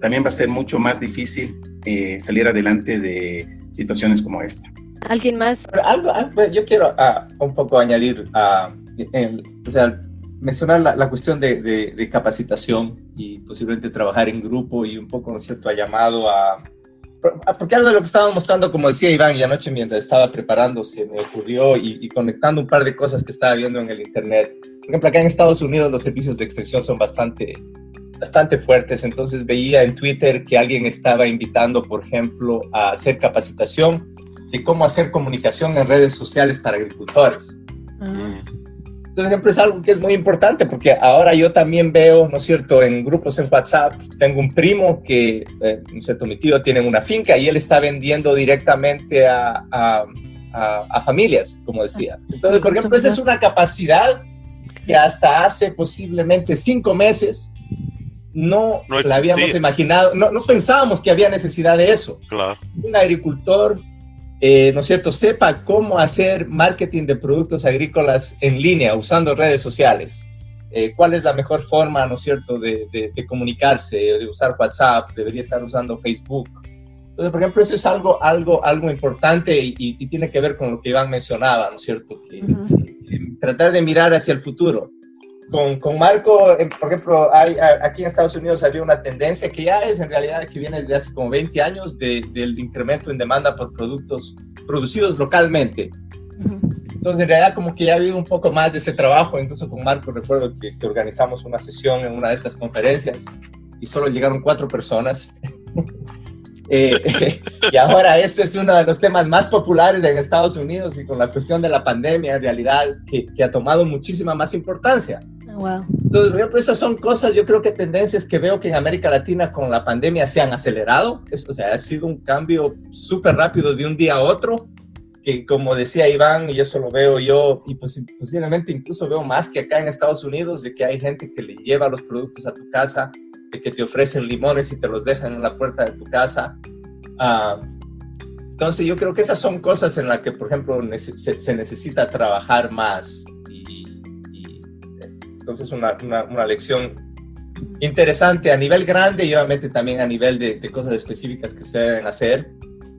también va a ser mucho más difícil eh, salir adelante de situaciones como esta. ¿Alguien más? Algo, yo quiero uh, un poco añadir, uh, o sea, mencionar la, la cuestión de, de, de, capacitación y posiblemente trabajar en grupo y un poco, ¿no es cierto?, ha llamado a, porque algo de lo que estábamos mostrando, como decía Iván, y anoche mientras estaba preparando, se me ocurrió y, conectando un par de cosas que estaba viendo en el Internet. Por ejemplo, acá en Estados Unidos los servicios de extensión son bastante, bastante fuertes, entonces veía en Twitter que alguien estaba invitando, por ejemplo, a hacer capacitación de cómo hacer comunicación en redes sociales para agricultores. Ah ejemplo, es algo que es muy importante porque ahora yo también veo, ¿no es cierto?, en grupos en WhatsApp, tengo un primo que, eh, ¿no es cierto?, mi tío tiene una finca y él está vendiendo directamente a, a, a, familias, como decía. Entonces, por ejemplo, esa es una capacidad que hasta hace posiblemente cinco meses no, la habíamos imaginado, no, no pensábamos que había necesidad de eso. Claro. Un agricultor eh, ¿no es cierto?, sepa cómo hacer marketing de productos agrícolas en línea usando redes sociales. Eh, ¿Cuál es la mejor forma, ¿no es cierto?, de, de, comunicarse, de usar WhatsApp, debería estar usando Facebook. Entonces, por ejemplo, eso es algo, algo, algo importante y, tiene que ver con lo que Iván mencionaba, ¿no es cierto?, que, tratar de mirar hacia el futuro con, con Marco, eh, por ejemplo, hay, aquí en Estados Unidos había una tendencia que ya es en realidad que viene desde hace como 20 años de, del incremento en demanda por productos producidos localmente. Entonces, en realidad, como que ya ha habido un poco más de ese trabajo, incluso con Marco, recuerdo que, que organizamos una sesión en una de estas conferencias y solo llegaron cuatro personas. Eh, y ahora ese es uno de los temas más populares en Estados Unidos y con la cuestión de la pandemia, en realidad, que, que ha tomado muchísima más importancia. Wow. Entonces, por esas son cosas, yo creo que tendencias que veo que en América Latina con la pandemia se han acelerado. o sea, ha sido un cambio súper rápido de un día a otro, que como decía Iván, y eso lo veo yo, y posiblemente incluso veo más que acá en Estados Unidos, de que hay gente que le lleva los productos a tu casa, de que te ofrecen limones y te los dejan en la puerta de tu casa. Uh, entonces, yo creo que esas son cosas en las que, por ejemplo, se, se necesita trabajar más entonces, una, una, lección interesante a nivel grande y obviamente también a nivel de, cosas específicas que se deben hacer.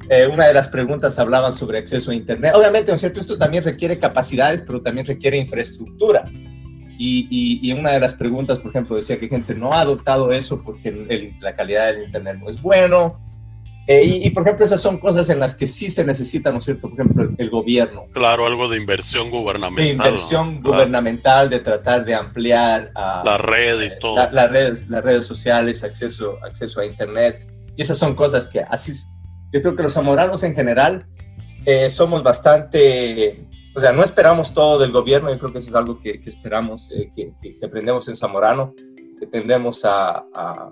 Eh, una de las preguntas hablaban sobre acceso a Internet. Obviamente, ¿no es cierto? Esto también requiere capacidades, pero también requiere infraestructura. y, y, una de las preguntas, por ejemplo, decía que gente no ha adoptado eso porque la calidad del Internet no es bueno. Eh, y, por ejemplo, esas son cosas en las que sí se necesita, ¿no es cierto? Por ejemplo, el, gobierno. Claro, algo de inversión gubernamental. De inversión gubernamental, de tratar de ampliar la red y todo. las, redes, las redes sociales, acceso, acceso a Internet. Y esas son cosas que así, yo creo que los zamoranos en general eh, somos bastante o sea, no esperamos todo del gobierno, yo creo que eso es algo que, esperamos, eh, que, aprendemos en Zamorano, que tendemos a, a,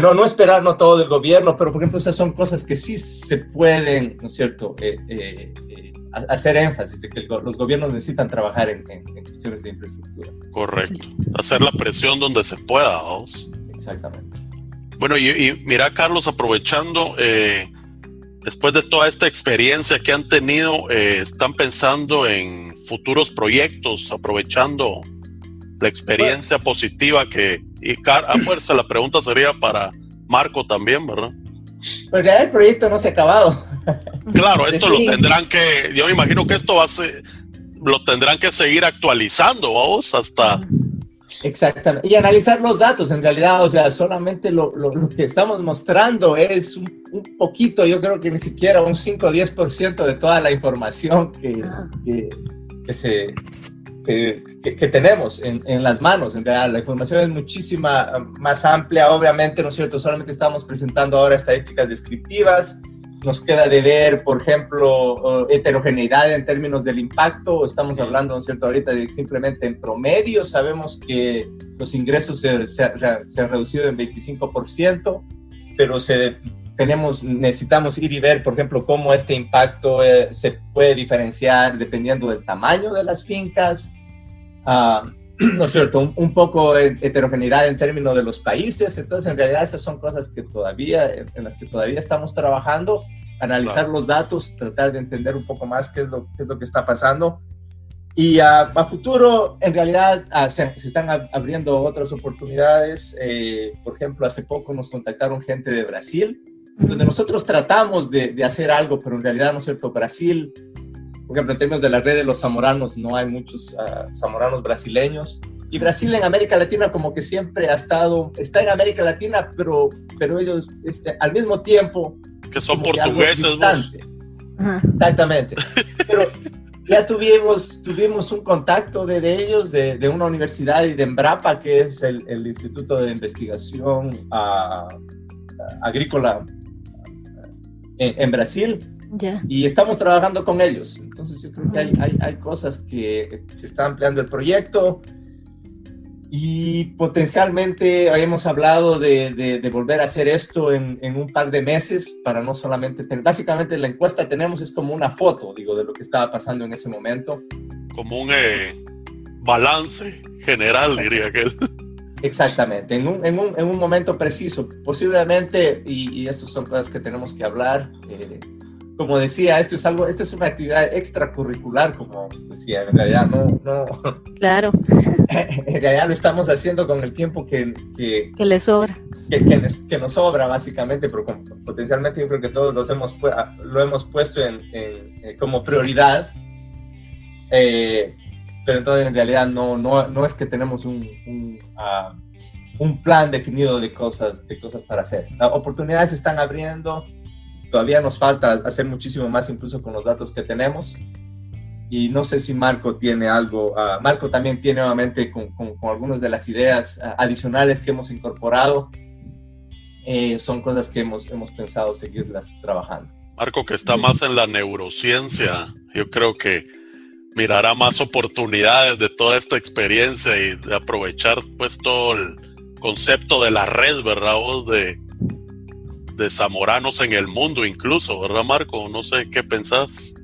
no, no esperar no todo del gobierno, pero por ejemplo esas son cosas que sí se pueden, ¿no es cierto?, eh, eh, hacer énfasis de que los gobiernos necesitan trabajar en, cuestiones de infraestructura. Correcto, hacer la presión donde se pueda, vamos. Exactamente. Bueno, y, y mira, Carlos, aprovechando después de toda esta experiencia que han tenido, eh, están pensando en futuros proyectos, aprovechando la experiencia positiva que... Y a fuerza, la pregunta sería para Marco también, ¿verdad? Pues ya el proyecto no se ha acabado. Claro, esto lo tendrán que, yo me imagino que esto va a ser, lo tendrán que seguir actualizando, vamos, hasta Exactamente. Y analizar los datos, en realidad, o sea, solamente lo, lo, que estamos mostrando es un, poquito, yo creo que ni siquiera un 5 o 10% de toda la información que, ah. que, que se, que, que, tenemos en, en, las manos. En realidad, la información es muchísima más amplia, obviamente, ¿no es cierto? Solamente estamos presentando ahora estadísticas descriptivas nos queda de ver, por ejemplo, heterogeneidad en términos del impacto. Estamos hablando, ¿no es cierto?, ahorita de simplemente en promedio. Sabemos que los ingresos se, se, han reducido en 25%, pero se, tenemos, necesitamos ir y ver, por ejemplo, cómo este impacto eh, se puede diferenciar dependiendo del tamaño de las fincas. Uh, ¿no es cierto? Un, poco de heterogeneidad en términos de los países. Entonces, en realidad, esas son cosas que todavía, en las que todavía estamos trabajando, analizar los datos, tratar de entender un poco más qué es lo, qué es lo que está pasando. Y a, futuro, en realidad, ah, se, están abriendo otras oportunidades. Eh, por ejemplo, hace poco nos contactaron gente de Brasil, donde nosotros tratamos de, de hacer algo, pero en realidad, ¿no es cierto? Brasil por ejemplo, en términos de la red de los zamoranos, no hay muchos uh, zamoranos brasileños. Y Brasil en América Latina como que siempre ha estado, está en América Latina, pero, pero ellos este, al mismo tiempo... Que son portugueses. Exactamente. Pero ya tuvimos, tuvimos un contacto de, de ellos, de, de, una universidad y de Embrapa, que es el, el Instituto de Investigación uh, Agrícola en, en Brasil y estamos trabajando con ellos. Entonces yo creo que hay, hay, hay, cosas que se está ampliando el proyecto y potencialmente hemos hablado de, de, volver a hacer esto en, en, un par de meses para no solamente tener, básicamente la encuesta que tenemos es como una foto, digo, de lo que estaba pasando en ese momento. Como un eh, balance general, diría que. Exactamente, en un, en, un, en un, momento preciso, posiblemente, y, y eso son cosas que tenemos que hablar, eh, como decía, esto es algo, esta es una actividad extracurricular, como decía, en realidad no, no. Claro. En realidad lo estamos haciendo con el tiempo que... Que, que le sobra. Que, que, que, nos sobra, básicamente, pero potencialmente yo creo que todos los hemos, lo hemos puesto en, en, como prioridad. Eh, pero entonces en realidad no, no, no es que tenemos un, un, uh, un plan definido de cosas, de cosas para hacer. Las oportunidades se están abriendo todavía nos falta hacer muchísimo más incluso con los datos que tenemos. Y no sé si Marco tiene algo, uh, Marco también tiene nuevamente con, con, algunas de las ideas uh, adicionales que hemos incorporado. Eh, son cosas que hemos, hemos pensado seguirlas trabajando. Marco, que está más en la neurociencia, yo creo que mirará más oportunidades de toda esta experiencia y de aprovechar pues todo el concepto de la red, ¿verdad? Vos de de zamoranos en el mundo incluso, ¿verdad Marco? No sé qué pensás.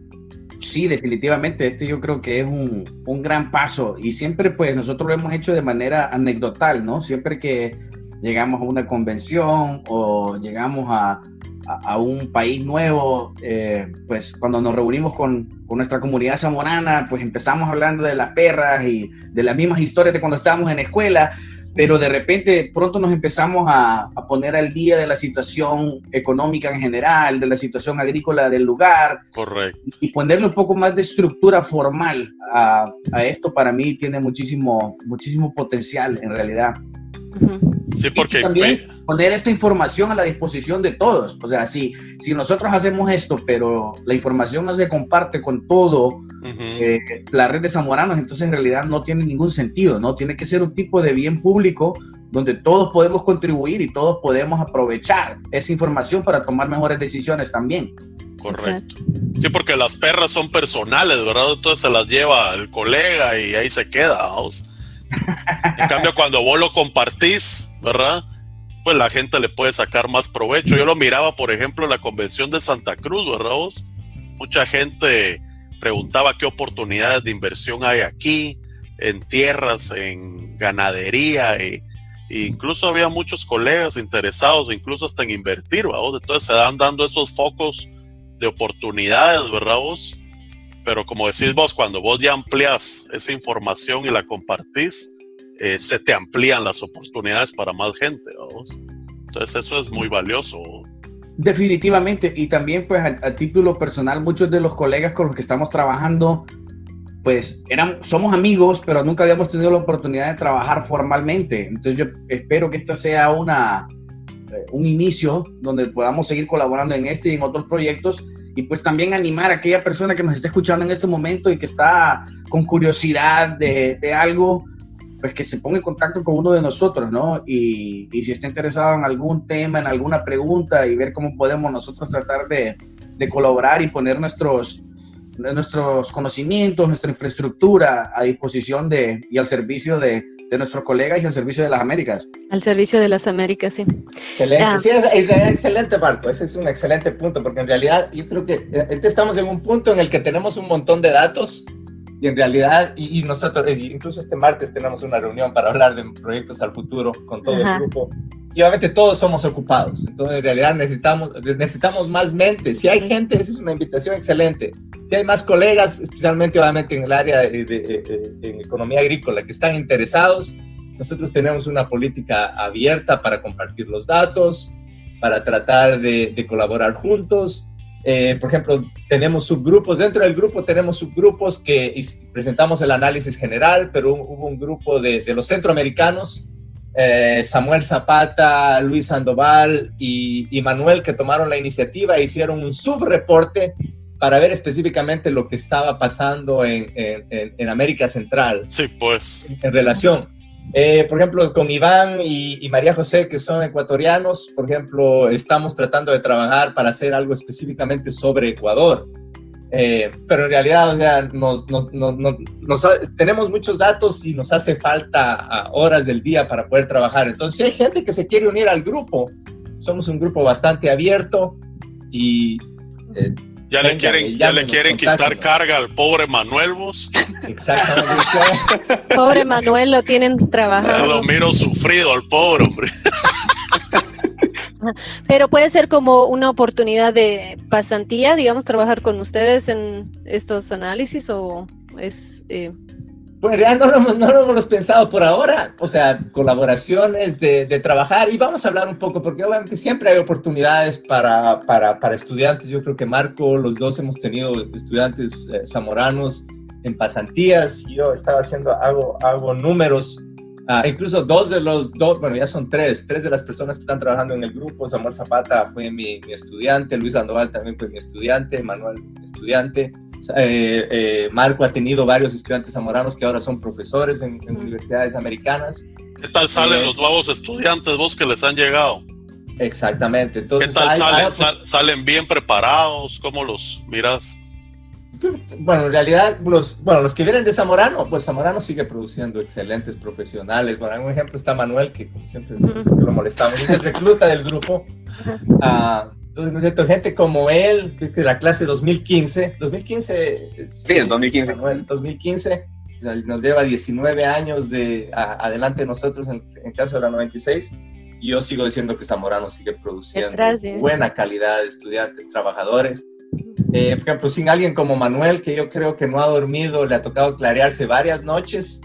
Sí, definitivamente, este yo creo que es un, un, gran paso y siempre pues nosotros lo hemos hecho de manera anecdotal, ¿no? Siempre que llegamos a una convención o llegamos a, a, un país nuevo, eh, pues cuando nos reunimos con, con, nuestra comunidad zamorana, pues empezamos hablando de las perras y de las mismas historias de cuando estábamos en escuela, pero de repente pronto nos empezamos a, poner al día de la situación económica en general, de la situación agrícola del lugar. Correcto. Y, ponerle un poco más de estructura formal a, a, esto para mí tiene muchísimo, muchísimo potencial en realidad. Sí, porque... también poner esta información a la disposición de todos. O sea, si, si nosotros hacemos esto, pero la información no se comparte con todo eh, la red de zamoranos, entonces en realidad no tiene ningún sentido, ¿no? Tiene que ser un tipo de bien público donde todos podemos contribuir y todos podemos aprovechar esa información para tomar mejores decisiones también. Correcto. Sí, porque las perras son personales, ¿verdad? Entonces se las lleva el colega y ahí se queda. ¿vamos? En cambio, cuando vos lo compartís, ¿verdad? Pues la gente le puede sacar más provecho. Yo lo miraba, por ejemplo, en la convención de Santa Cruz, ¿verdad? Vos? Mucha gente preguntaba qué oportunidades de inversión hay aquí, en tierras, en ganadería, e, incluso había muchos colegas interesados, incluso hasta en invertir, ¿verdad? Entonces se dan dando esos focos de oportunidades, ¿verdad? Vos? Pero como decís vos, cuando vos ya amplias esa información y la compartís, eh, se te amplían las oportunidades para más gente, vamos. Entonces eso es muy valioso. Definitivamente, y también pues a, título personal, muchos de los colegas con los que estamos trabajando, pues eran, somos amigos, pero nunca habíamos tenido la oportunidad de trabajar formalmente. Entonces yo espero que esta sea una, eh, un inicio donde podamos seguir colaborando en este y en otros proyectos y pues también animar a aquella persona que nos está escuchando en este momento y que está con curiosidad de, de algo, pues que se ponga en contacto con uno de nosotros, ¿no? Y, y, si está interesado en algún tema, en alguna pregunta y ver cómo podemos nosotros tratar de, de colaborar y poner nuestros, nuestros conocimientos, nuestra infraestructura a disposición de, y al servicio de, de nuestros colegas y al servicio de las Américas. Al servicio de las Américas, sí. Excelente, ah. sí, es, excelente, Marco, ese es un excelente punto, porque en realidad yo creo que eh, estamos en un punto en el que tenemos un montón de datos y en realidad, y, nosotros, incluso este martes tenemos una reunión para hablar de proyectos al futuro con todo el grupo. Y obviamente todos somos ocupados. Entonces, en realidad necesitamos, necesitamos más mentes. Si hay gente, esa es una invitación excelente. Si hay más colegas, especialmente obviamente en el área de, economía agrícola, que están interesados, nosotros tenemos una política abierta para compartir los datos, para tratar de, de colaborar juntos eh, por ejemplo, tenemos subgrupos, dentro del grupo tenemos subgrupos que presentamos el análisis general, pero hubo un grupo de, los centroamericanos, eh, Samuel Zapata, Luis Sandoval y, Manuel, que tomaron la iniciativa e hicieron un subreporte para ver específicamente lo que estaba pasando en, en América Central. Sí, pues. En relación. Eh, por ejemplo, con Iván y, María José, que son ecuatorianos, por ejemplo, estamos tratando de trabajar para hacer algo específicamente sobre Ecuador. Eh, pero en realidad, o sea, nos, tenemos muchos datos y nos hace falta horas del día para poder trabajar. Entonces, si hay gente que se quiere unir al grupo, somos un grupo bastante abierto y eh, ya le quieren, ya le quieren quitar carga al pobre Manuel vos. Exactamente. pobre Manuel lo tienen trabajando. lo miro sufrido al pobre hombre. Pero puede ser como una oportunidad de pasantía, digamos, trabajar con ustedes en estos análisis o es eh, pues en realidad no lo, hemos, pensado por ahora, o sea, colaboraciones de, trabajar y vamos a hablar un poco, porque obviamente siempre hay oportunidades para, para, para estudiantes. Yo creo que Marco, los dos hemos tenido estudiantes eh, zamoranos en pasantías. Yo estaba haciendo, hago, hago números, ah, incluso dos de los dos, bueno, ya son tres, tres de las personas que están trabajando en el grupo. Samuel Zapata fue mi, mi estudiante, Luis Sandoval también fue mi estudiante, Manuel estudiante. Eh, eh, Marco ha tenido varios estudiantes zamoranos que ahora son profesores en, universidades americanas. ¿Qué tal salen eh, los nuevos estudiantes vos que les han llegado? Exactamente. Entonces, ¿Qué tal salen? ¿Salen bien preparados? ¿Cómo los miras? Bueno, en realidad, los, bueno, los que vienen de Zamorano, pues Zamorano sigue produciendo excelentes profesionales. Por un ejemplo está Manuel, que como siempre, lo molestamos, es el recluta del grupo. Entonces, ¿no es cierto? Gente como él, que la clase 2015, 2015. Sí, el 2015. 2015, nos lleva 19 años de adelante nosotros en, en caso de la 96. Y yo sigo diciendo que Zamorano sigue produciendo buena calidad de estudiantes, trabajadores. Eh, por ejemplo, sin alguien como Manuel, que yo creo que no ha dormido, le ha tocado clarearse varias noches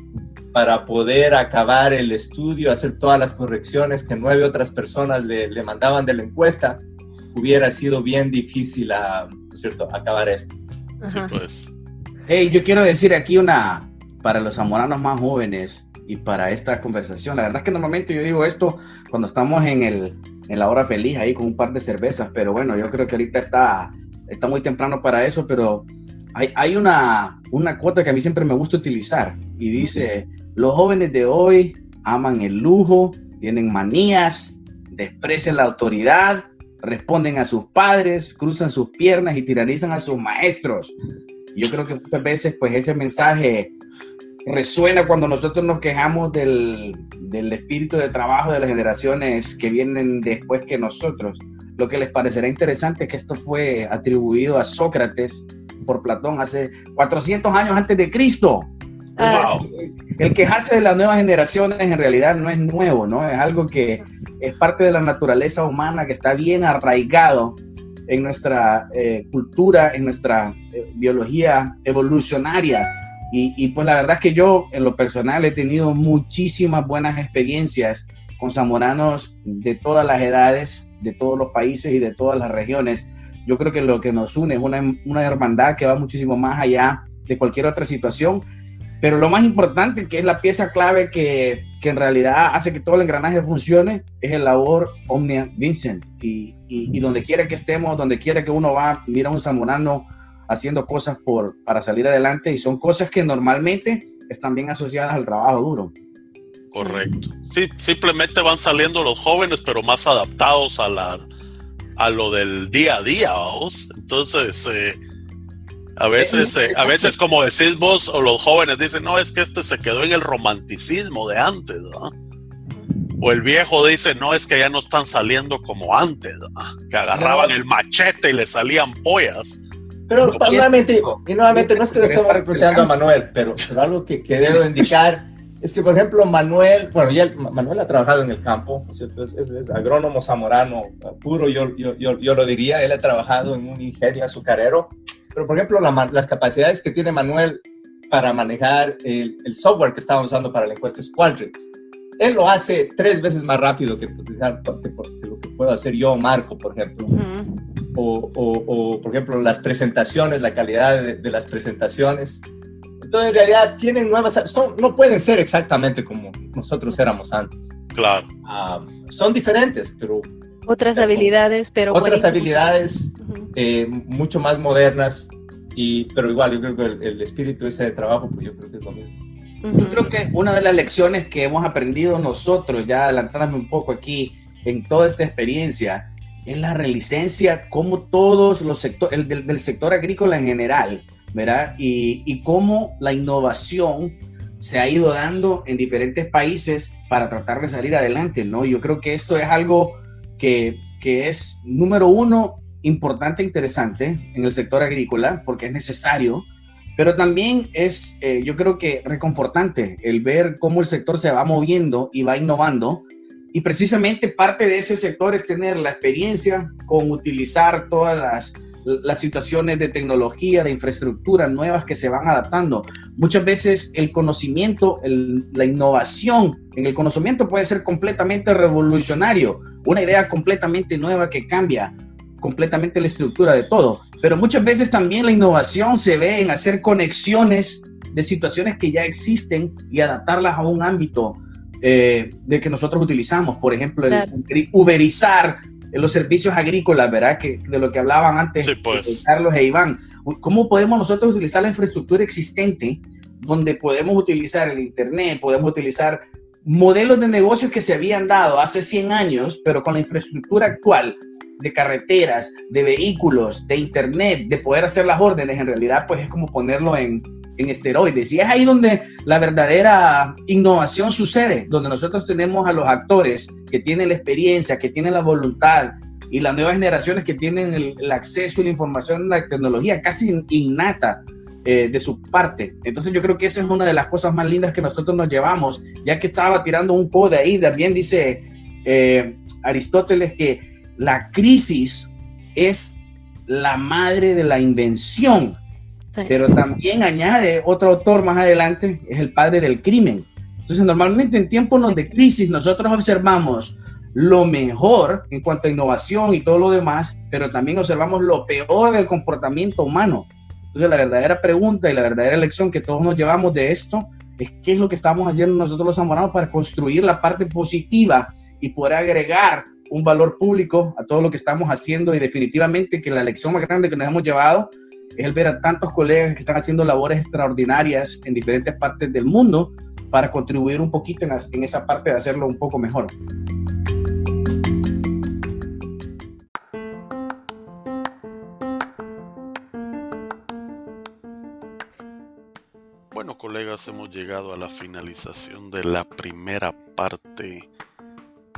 para poder acabar el estudio, hacer todas las correcciones que nueve otras personas le, le mandaban de la encuesta, hubiera sido bien difícil a, cierto? acabar esto. Sí, pues. Hey, yo quiero decir aquí una, para los zamoranos más jóvenes y para esta conversación, la verdad es que normalmente yo digo esto cuando estamos en, el, en la hora feliz ahí con un par de cervezas, pero bueno, yo creo que ahorita está, está muy temprano para eso, pero hay, hay una, una cuota que a mí siempre me gusta utilizar y dice, los jóvenes de hoy aman el lujo, tienen manías, desprecian la autoridad, responden a sus padres, cruzan sus piernas y tiranizan a sus maestros. Yo creo que muchas veces pues ese mensaje resuena cuando nosotros nos quejamos del, del, espíritu de trabajo de las generaciones que vienen después que nosotros. Lo que les parecerá interesante es que esto fue atribuido a Sócrates por Platón hace 400 años antes de Cristo. Ah. El quejarse de las nuevas generaciones en realidad no es nuevo, ¿no? Es algo que es parte de la naturaleza humana que está bien arraigado en nuestra eh, cultura, en nuestra eh, biología evolucionaria. Y, y, pues la verdad es que yo en lo personal he tenido muchísimas buenas experiencias con zamoranos de todas las edades, de todos los países y de todas las regiones. Yo creo que lo que nos une es una, una hermandad que va muchísimo más allá de cualquier otra situación pero lo más importante, que es la pieza clave que, que, en realidad hace que todo el engranaje funcione, es el labor Omnia Vincent. Y, y, donde quiera que estemos, donde quiera que uno va, mira a un zamorano haciendo cosas por, para salir adelante y son cosas que normalmente están bien asociadas al trabajo duro. Correcto. Sí, simplemente van saliendo los jóvenes, pero más adaptados a, la, a lo del día a día, vamos. Entonces, eh, a veces, eh, a veces, como decís vos, o los jóvenes dicen, no, es que este se quedó en el romanticismo de antes, ¿no? O el viejo dice, no, es que ya no están saliendo como antes, ¿no? que agarraban el machete y le salían pollas. Pero nuevamente, y nuevamente no es que le estemos reclutando a Manuel, pero, algo que, que, debo indicar es que, por ejemplo, Manuel, bueno, ya Manuel ha trabajado en el campo, ¿cierto? Es, es, agrónomo zamorano puro, yo, yo, yo, yo, lo diría, él ha trabajado en un ingenio azucarero, pero, por ejemplo, las capacidades que tiene Manuel para manejar el, el, software que estaba usando para la encuesta Qualtrics, él lo hace tres veces más rápido que, que, que lo que puedo hacer yo, Marco, por ejemplo. Uh -huh. o, o, o, por ejemplo, las presentaciones, la calidad de, de, las presentaciones. Entonces, en realidad, tienen nuevas, son, no pueden ser exactamente como nosotros éramos antes. Claro. Um, son diferentes, pero otras habilidades, pero otras buenísimo. habilidades -huh. eh, mucho más modernas y pero igual yo creo que el, el, espíritu ese de trabajo pues yo creo que es lo mismo. Uh -huh. Yo creo que una de las lecciones que hemos aprendido nosotros, ya adelantándome un poco aquí en toda esta experiencia, es la relicencia, como todos los sectores, el del, del, sector agrícola en general, ¿verdad? Y, y cómo la innovación se ha ido dando en diferentes países para tratar de salir adelante, ¿no? Yo creo que esto es algo que, que es, número uno, importante e interesante en el sector agrícola, porque es necesario, pero también es, eh, yo creo que reconfortante el ver cómo el sector se va moviendo y va innovando. Y precisamente parte de ese sector es tener la experiencia con utilizar todas las, las situaciones de tecnología, de infraestructura nuevas que se van adaptando. Muchas veces el conocimiento, la innovación en el conocimiento puede ser completamente revolucionario, una idea completamente nueva que cambia completamente la estructura de todo. Pero muchas veces también la innovación se ve en hacer conexiones de situaciones que ya existen y adaptarlas a un ámbito eh, de que nosotros utilizamos. Por ejemplo, claro. el uberizar los servicios agrícolas, ¿verdad? Que, de lo que hablaban antes sí, pues. Carlos e Iván. ¿Cómo podemos nosotros utilizar la infraestructura existente donde podemos utilizar el Internet, podemos utilizar modelos de negocios que se habían dado hace 100 años, pero con la infraestructura actual de carreteras, de vehículos, de internet, de poder hacer las órdenes, en realidad pues es como ponerlo en, en esteroides. Y es ahí donde la verdadera innovación sucede, donde nosotros tenemos a los actores que tienen la experiencia, que tienen la voluntad y las nuevas generaciones que tienen el, acceso y la información, la tecnología casi innata eh, de su parte. Entonces yo creo que esa es una de las cosas más lindas que nosotros nos llevamos, ya que estaba tirando un poco de ahí, también dice eh, Aristóteles que la crisis es la madre de la invención, sí. pero también añade otro autor más adelante, es el padre del crimen. Entonces, normalmente en tiempos de crisis nosotros observamos lo mejor en cuanto a innovación y todo lo demás, pero también observamos lo peor del comportamiento humano. Entonces, la verdadera pregunta y la verdadera lección que todos nos llevamos de esto es qué es lo que estamos haciendo nosotros los zamoranos para construir la parte positiva y poder agregar un valor público a todo lo que estamos haciendo y definitivamente que la lección más grande que nos hemos llevado es el ver a tantos colegas que están haciendo labores extraordinarias en diferentes partes del mundo para contribuir un poquito en, en esa parte de hacerlo un poco mejor. Bueno, colegas, hemos llegado a la finalización de la primera parte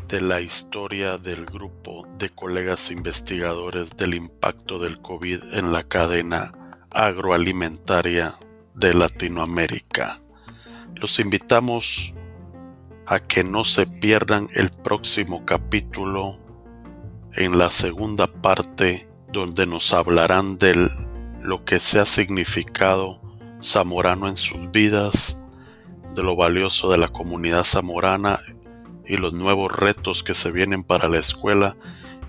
de la historia del grupo de colegas investigadores del impacto del COVID en la cadena agroalimentaria de Latinoamérica. Los invitamos a que no se pierdan el próximo capítulo en la segunda parte donde nos hablarán de lo que se ha significado zamorano en sus vidas, de lo valioso de la comunidad zamorana y los nuevos retos que se vienen para la escuela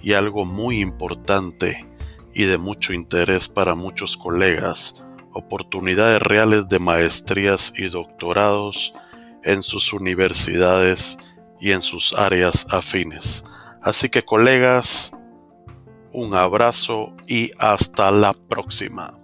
y algo muy importante y de mucho interés para muchos colegas, oportunidades reales de maestrías y doctorados en sus universidades y en sus áreas afines. Así que colegas, un abrazo y hasta la próxima.